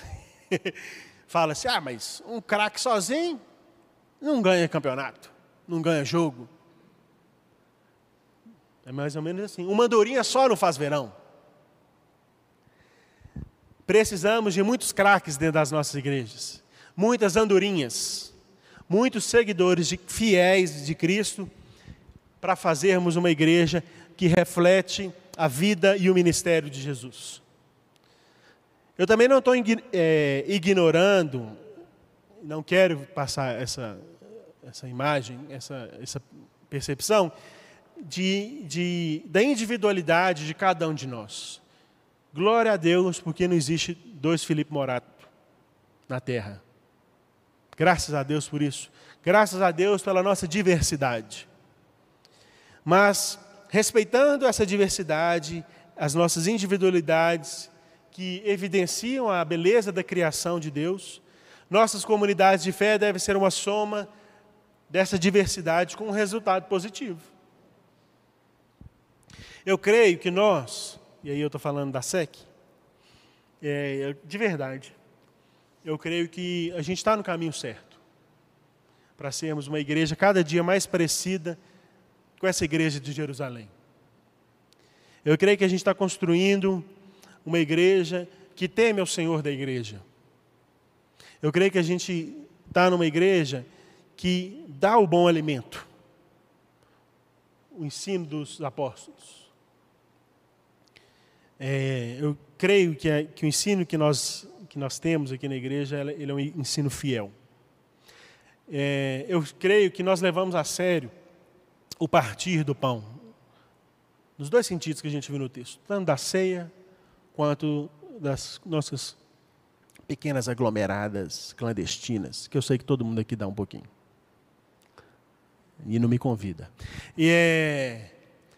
fala assim: ah, mas um craque sozinho não ganha campeonato, não ganha jogo. É mais ou menos assim. Uma andorinha só não faz verão. Precisamos de muitos craques dentro das nossas igrejas, muitas andorinhas, muitos seguidores de, fiéis de Cristo, para fazermos uma igreja que reflete a vida e o ministério de Jesus. Eu também não estou é, ignorando, não quero passar essa, essa imagem, essa, essa percepção de, de, da individualidade de cada um de nós. Glória a Deus, porque não existe dois Felipe Morato na Terra. Graças a Deus por isso. Graças a Deus pela nossa diversidade. Mas, respeitando essa diversidade, as nossas individualidades, que evidenciam a beleza da criação de Deus. Nossas comunidades de fé devem ser uma soma dessa diversidade com um resultado positivo. Eu creio que nós, e aí eu estou falando da SEC, é, de verdade, eu creio que a gente está no caminho certo para sermos uma igreja cada dia mais parecida com essa igreja de Jerusalém. Eu creio que a gente está construindo uma igreja que teme ao Senhor da igreja. Eu creio que a gente está numa igreja que dá o bom alimento, o ensino dos apóstolos. É, eu creio que, é, que, o ensino que nós, que nós temos aqui na igreja ele é um ensino fiel. É, eu creio que nós levamos a sério o partir do pão, nos dois sentidos que a gente viu no texto, tanto da ceia quanto das nossas pequenas aglomeradas clandestinas, que eu sei que todo mundo aqui dá um pouquinho. E não me convida. E é,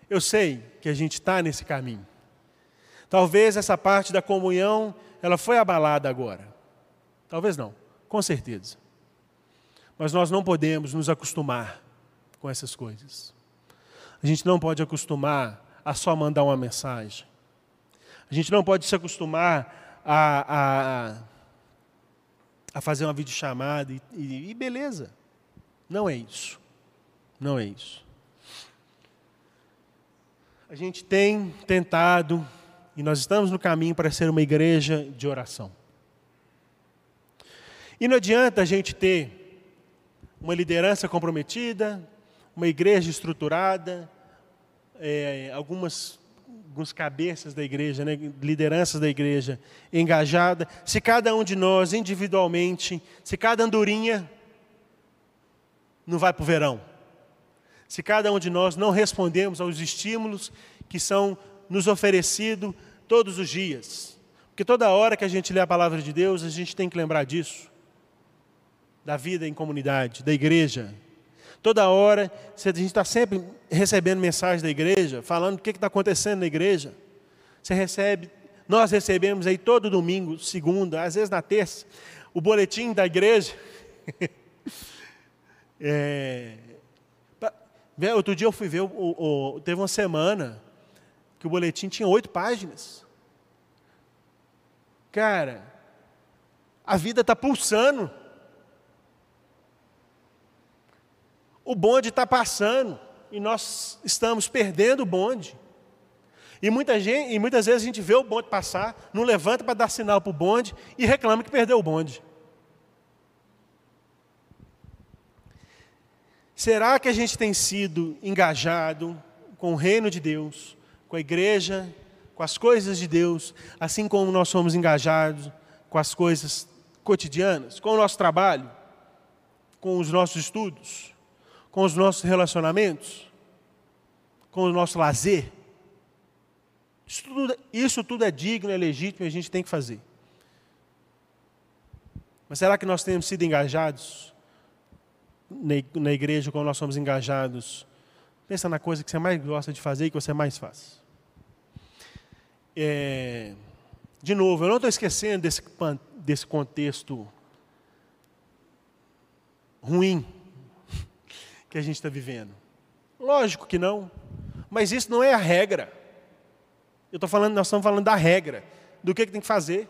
Eu sei que a gente está nesse caminho. Talvez essa parte da comunhão, ela foi abalada agora. Talvez não, com certeza. Mas nós não podemos nos acostumar com essas coisas. A gente não pode acostumar a só mandar uma mensagem. A gente não pode se acostumar a, a, a fazer uma videochamada e, e, e beleza. Não é isso. Não é isso. A gente tem tentado e nós estamos no caminho para ser uma igreja de oração. E não adianta a gente ter uma liderança comprometida, uma igreja estruturada, é, algumas alguns cabeças da igreja, né, lideranças da igreja engajada, se cada um de nós individualmente, se cada andorinha não vai para o verão, se cada um de nós não respondemos aos estímulos que são nos oferecidos todos os dias, porque toda hora que a gente lê a palavra de Deus, a gente tem que lembrar disso, da vida em comunidade, da igreja, Toda hora, a gente está sempre recebendo mensagens da igreja, falando o que está acontecendo na igreja. Você recebe, nós recebemos aí todo domingo, segunda, às vezes na terça, o boletim da igreja. é, outro dia eu fui ver, teve uma semana que o boletim tinha oito páginas. Cara, a vida está pulsando. O bonde está passando e nós estamos perdendo o bonde. E, muita gente, e muitas vezes a gente vê o bonde passar, não levanta para dar sinal para o bonde e reclama que perdeu o bonde. Será que a gente tem sido engajado com o reino de Deus, com a igreja, com as coisas de Deus, assim como nós somos engajados com as coisas cotidianas, com o nosso trabalho, com os nossos estudos? com os nossos relacionamentos, com o nosso lazer. Isso tudo, isso tudo é digno, é legítimo e a gente tem que fazer. Mas será que nós temos sido engajados na igreja como nós somos engajados? Pensa na coisa que você mais gosta de fazer e que você mais faz. É, de novo, eu não estou esquecendo desse, desse contexto ruim que a gente está vivendo? Lógico que não. Mas isso não é a regra. Eu estou falando, nós estamos falando da regra, do que, que tem que fazer.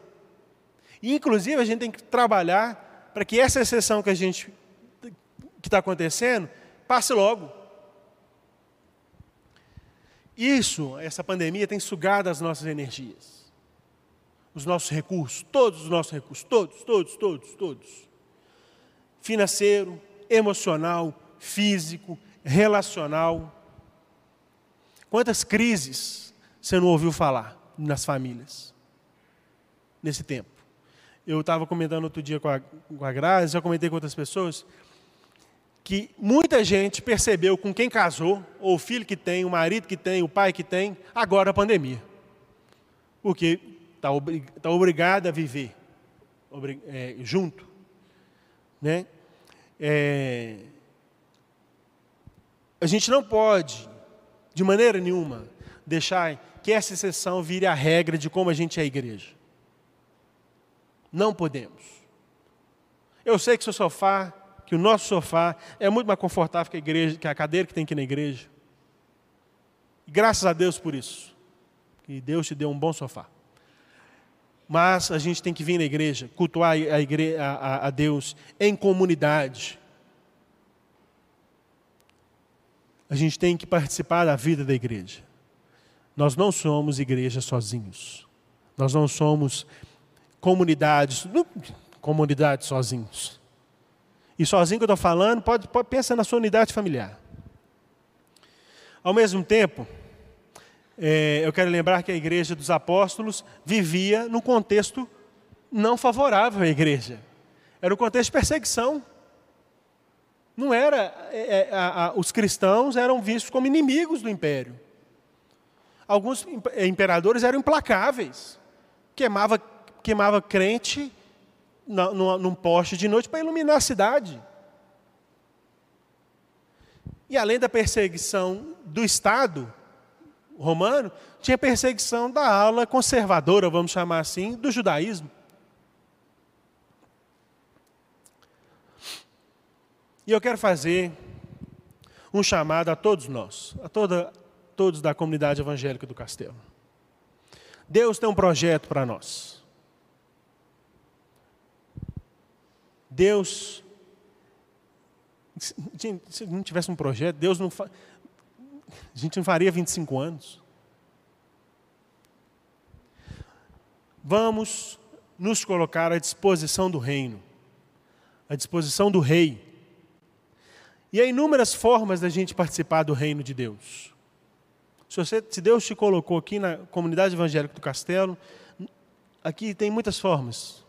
E, inclusive, a gente tem que trabalhar para que essa exceção que a gente que está acontecendo passe logo. Isso, essa pandemia tem sugado as nossas energias, os nossos recursos, todos os nossos recursos, todos, todos, todos, todos. Financeiro, emocional, físico, relacional. Quantas crises você não ouviu falar nas famílias nesse tempo? Eu estava comentando outro dia com a, com a Grazi, já comentei com outras pessoas, que muita gente percebeu com quem casou, ou o filho que tem, o marido que tem, o pai que tem, agora a pandemia. Porque está obrig, tá obrigado a viver é, junto. Né? É, a gente não pode, de maneira nenhuma, deixar que essa exceção vire a regra de como a gente é a igreja. Não podemos. Eu sei que seu sofá, que o nosso sofá é muito mais confortável que a, igreja, que a cadeira que tem aqui na igreja. E graças a Deus por isso. Que Deus te deu um bom sofá. Mas a gente tem que vir na igreja, cultuar a, igreja, a, a Deus em comunidade a gente tem que participar da vida da igreja. Nós não somos igreja sozinhos. Nós não somos comunidades, comunidades sozinhos. E sozinho que eu estou falando, pode, pode pensar na sua unidade familiar. Ao mesmo tempo, é, eu quero lembrar que a igreja dos apóstolos vivia num contexto não favorável à igreja. Era um contexto de perseguição. Não era, é, é, a, a, os cristãos eram vistos como inimigos do império. Alguns é, imperadores eram implacáveis. Queimava, queimava crente num poste de noite para iluminar a cidade. E além da perseguição do Estado, romano, tinha perseguição da aula conservadora, vamos chamar assim, do judaísmo. E eu quero fazer um chamado a todos nós, a toda, todos da comunidade evangélica do Castelo. Deus tem um projeto para nós. Deus, se não tivesse um projeto, Deus não, a gente não faria 25 anos. Vamos nos colocar à disposição do reino, à disposição do rei. E há inúmeras formas da gente participar do reino de Deus. Se, você, se Deus te colocou aqui na comunidade evangélica do Castelo, aqui tem muitas formas.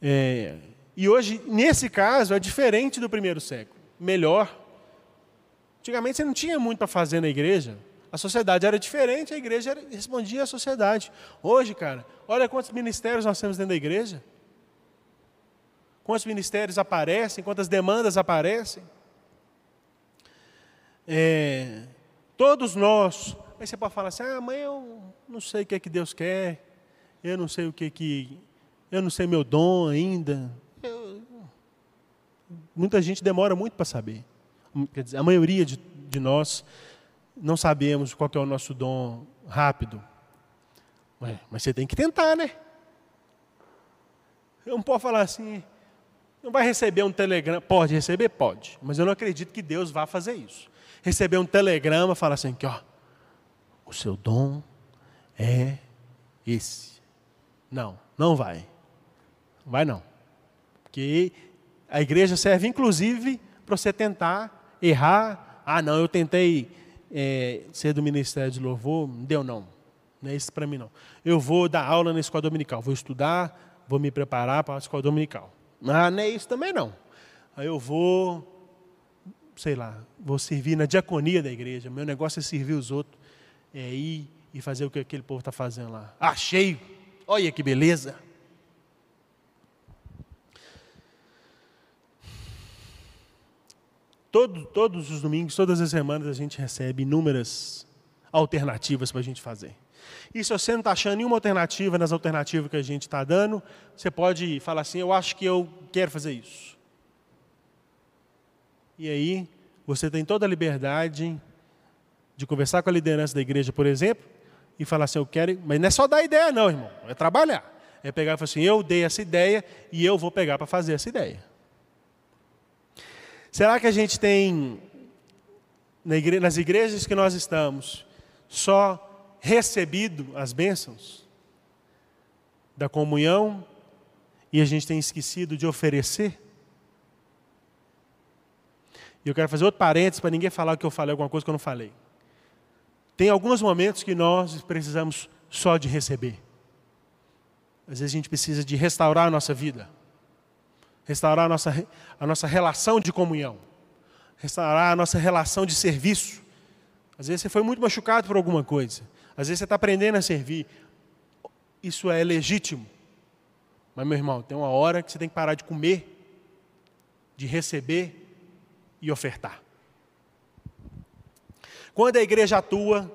É, e hoje, nesse caso, é diferente do primeiro século. Melhor, Antigamente você não tinha muito para fazer na igreja. A sociedade era diferente, a igreja respondia à sociedade. Hoje, cara, olha quantos ministérios nós temos dentro da igreja. Quantos ministérios aparecem, quantas demandas aparecem. É, todos nós. Aí você pode falar assim: ah, mãe, eu não sei o que é que Deus quer, eu não sei o que é que. Eu não sei meu dom ainda. Eu, muita gente demora muito para saber quer dizer, a maioria de, de nós não sabemos qual é o nosso dom rápido. Mas, mas você tem que tentar, né? Eu não posso falar assim, não vai receber um telegrama. Pode receber? Pode. Mas eu não acredito que Deus vá fazer isso. Receber um telegrama, falar assim, que ó, o seu dom é esse. Não, não vai. Vai não. Porque a igreja serve inclusive para você tentar errar. Ah, não, eu tentei é, ser do ministério de louvor, não deu não. Não é isso para mim não. Eu vou dar aula na escola dominical, vou estudar, vou me preparar para a escola dominical. Ah, não é isso também não. Aí eu vou, sei lá, vou servir na diaconia da igreja. Meu negócio é servir os outros, é ir e fazer o que aquele povo está fazendo lá. Achei! Olha que beleza! Todo, todos os domingos, todas as semanas, a gente recebe inúmeras alternativas para a gente fazer. E se você não está achando nenhuma alternativa nas alternativas que a gente está dando, você pode falar assim: eu acho que eu quero fazer isso. E aí, você tem toda a liberdade de conversar com a liderança da igreja, por exemplo, e falar assim: eu quero. Mas não é só dar ideia, não, irmão. É trabalhar. É pegar e falar assim: eu dei essa ideia e eu vou pegar para fazer essa ideia. Será que a gente tem, nas igrejas que nós estamos, só recebido as bênçãos da comunhão e a gente tem esquecido de oferecer? E eu quero fazer outro parênteses para ninguém falar que eu falei alguma coisa que eu não falei. Tem alguns momentos que nós precisamos só de receber. Às vezes a gente precisa de restaurar a nossa vida restaurar a nossa, a nossa relação de comunhão, restaurar a nossa relação de serviço. Às vezes você foi muito machucado por alguma coisa, às vezes você está aprendendo a servir. Isso é legítimo. Mas, meu irmão, tem uma hora que você tem que parar de comer, de receber e ofertar. Quando a igreja atua,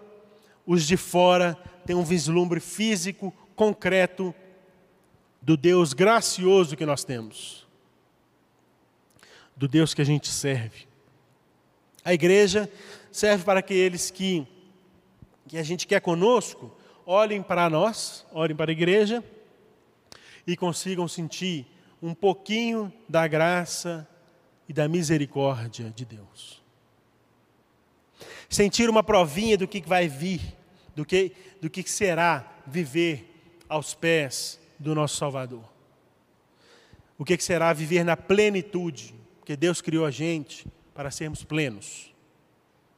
os de fora têm um vislumbre físico, concreto, do Deus gracioso que nós temos do Deus que a gente serve. A igreja serve para aqueles que, que a gente quer conosco, olhem para nós, olhem para a igreja e consigam sentir um pouquinho da graça e da misericórdia de Deus. Sentir uma provinha do que vai vir, do que, do que será viver aos pés do nosso Salvador. O que será viver na plenitude porque Deus criou a gente para sermos plenos.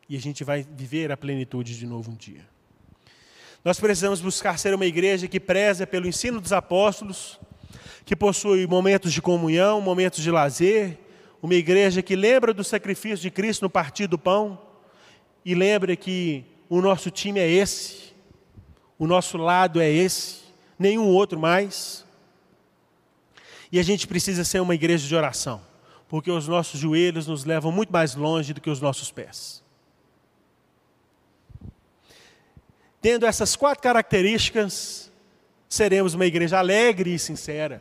E a gente vai viver a plenitude de novo um dia. Nós precisamos buscar ser uma igreja que preza pelo ensino dos apóstolos, que possui momentos de comunhão, momentos de lazer, uma igreja que lembra do sacrifício de Cristo no partir do pão e lembra que o nosso time é esse, o nosso lado é esse, nenhum outro mais. E a gente precisa ser uma igreja de oração porque os nossos joelhos nos levam muito mais longe do que os nossos pés. tendo essas quatro características, seremos uma igreja alegre e sincera.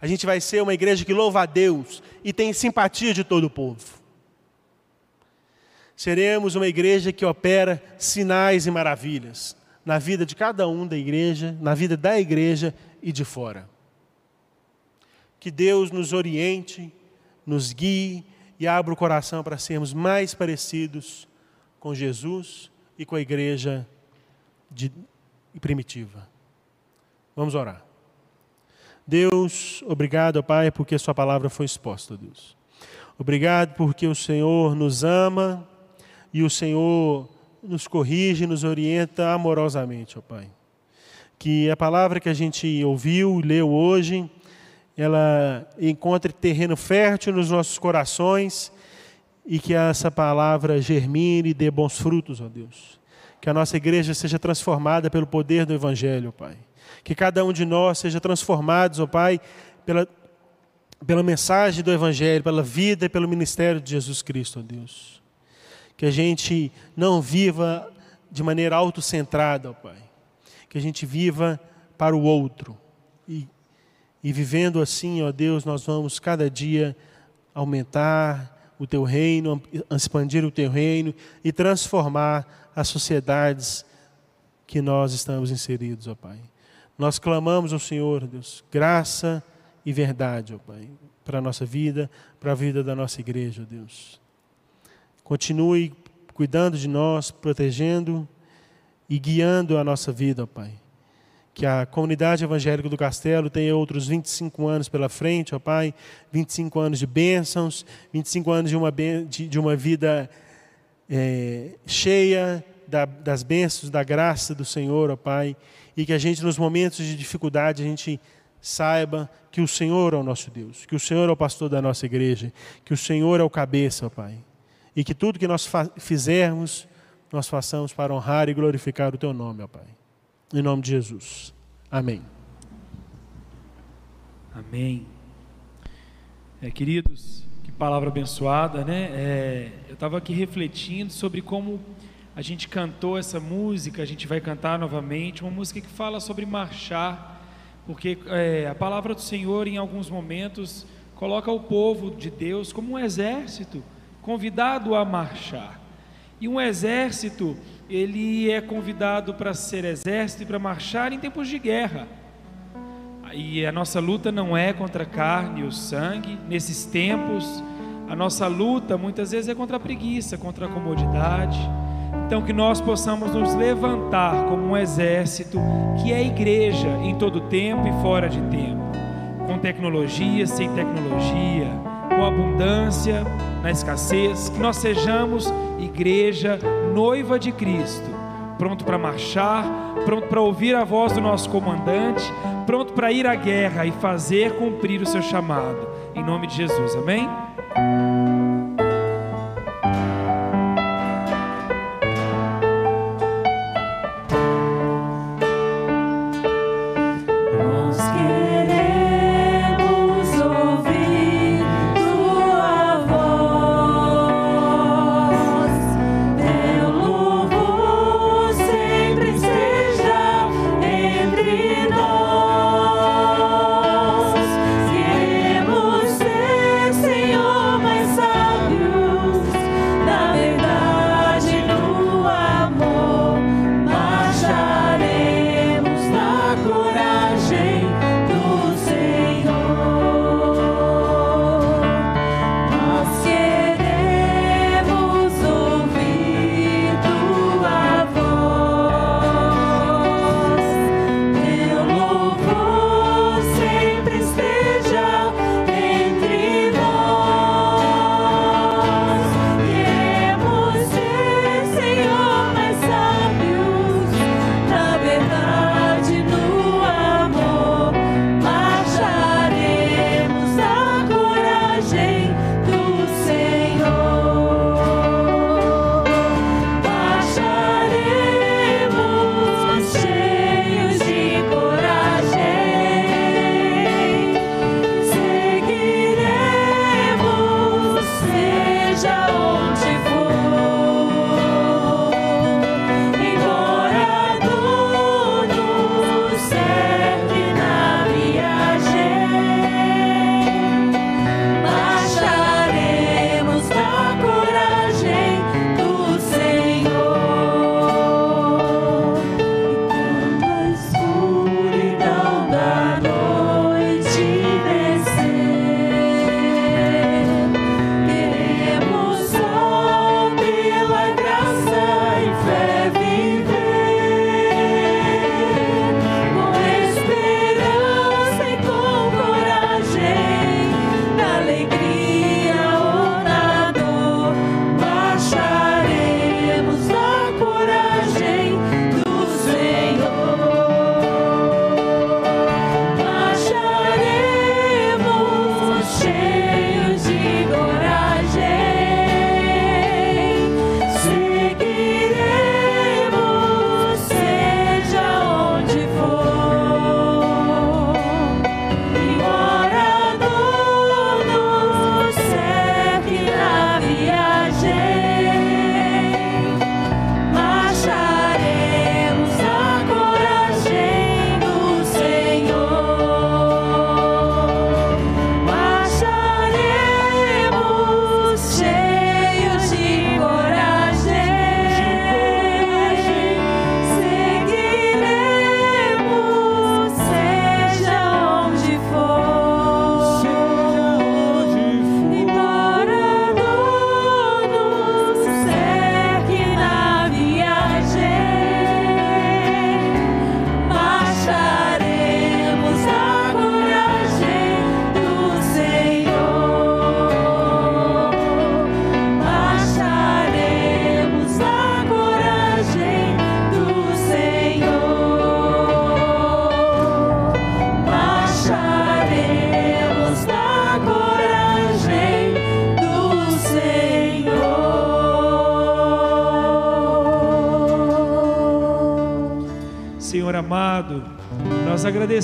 A gente vai ser uma igreja que louva a Deus e tem simpatia de todo o povo. Seremos uma igreja que opera sinais e maravilhas na vida de cada um da igreja, na vida da igreja e de fora. Que Deus nos oriente, nos guie e abra o coração para sermos mais parecidos com Jesus e com a igreja de, primitiva. Vamos orar. Deus, obrigado, Pai, porque Sua palavra foi exposta, Deus. Obrigado porque o Senhor nos ama e o Senhor nos corrige, nos orienta amorosamente, ó Pai. Que a palavra que a gente ouviu, leu hoje, ela encontre terreno fértil nos nossos corações e que essa palavra germine e dê bons frutos, ó Deus. Que a nossa igreja seja transformada pelo poder do Evangelho, Pai. Que cada um de nós seja transformado, ó Pai, pela, pela mensagem do Evangelho, pela vida e pelo ministério de Jesus Cristo, ó Deus. Que a gente não viva de maneira autocentrada, ó Pai. Que a gente viva para o outro. E, vivendo assim, ó Deus, nós vamos cada dia aumentar o teu reino, expandir o teu reino e transformar as sociedades que nós estamos inseridos, ó Pai. Nós clamamos ao Senhor, Deus, graça e verdade, ó Pai, para a nossa vida, para a vida da nossa igreja, ó Deus. Continue cuidando de nós, protegendo e guiando a nossa vida, ó Pai que a comunidade evangélica do Castelo tenha outros 25 anos pela frente, ó Pai, 25 anos de bênçãos, 25 anos de uma, de, uma vida é, cheia da, das bênçãos, da graça do Senhor, ó Pai, e que a gente, nos momentos de dificuldade, a gente saiba que o Senhor é o nosso Deus, que o Senhor é o pastor da nossa igreja, que o Senhor é o cabeça, ó Pai, e que tudo que nós fizermos, nós façamos para honrar e glorificar o Teu nome, ó Pai. Em nome de Jesus. Amém. Amém. É, queridos, que palavra abençoada, né? É, eu estava aqui refletindo sobre como a gente cantou essa música, a gente vai cantar novamente, uma música que fala sobre marchar, porque é, a palavra do Senhor, em alguns momentos, coloca o povo de Deus como um exército convidado a marchar. E um exército ele é convidado para ser exército e para marchar em tempos de guerra. E a nossa luta não é contra a carne e o sangue, nesses tempos, a nossa luta muitas vezes é contra a preguiça, contra a comodidade. Então, que nós possamos nos levantar como um exército que é igreja em todo tempo e fora de tempo, com tecnologia, sem tecnologia, com abundância, na escassez, que nós sejamos igreja noiva de Cristo, pronto para marchar, pronto para ouvir a voz do nosso comandante, pronto para ir à guerra e fazer cumprir o seu chamado. Em nome de Jesus, amém?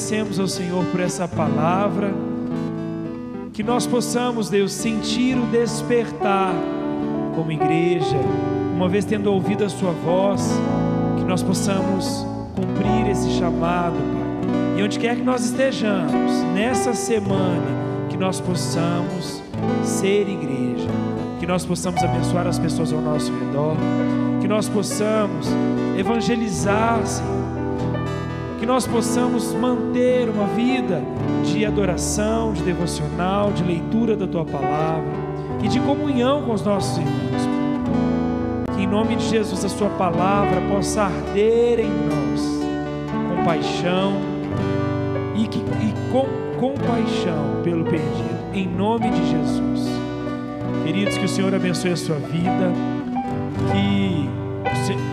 Agradecemos ao Senhor por essa palavra, que nós possamos, Deus, sentir o despertar como igreja, uma vez tendo ouvido a Sua voz, que nós possamos cumprir esse chamado, Pai. E onde quer que nós estejamos, nessa semana, que nós possamos ser igreja, que nós possamos abençoar as pessoas ao nosso redor, que nós possamos evangelizar, Senhor, que nós possamos manter uma vida de adoração, de devocional, de leitura da tua palavra e de comunhão com os nossos irmãos. Que em nome de Jesus a sua palavra possa arder em nós com paixão e, que, e com compaixão pelo perdido, em nome de Jesus. Queridos, que o Senhor abençoe a sua vida,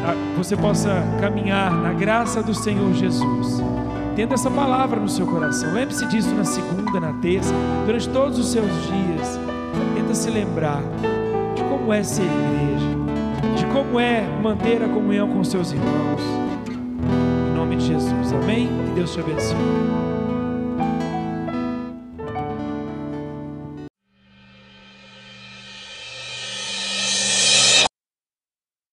você, você possa caminhar na graça do Senhor Jesus. Tendo essa palavra no seu coração. Lembre-se disso na segunda, na terça, durante todos os seus dias. Tenta se lembrar de como é ser igreja, de como é manter a comunhão com seus irmãos. Em nome de Jesus. Amém? Que Deus te abençoe.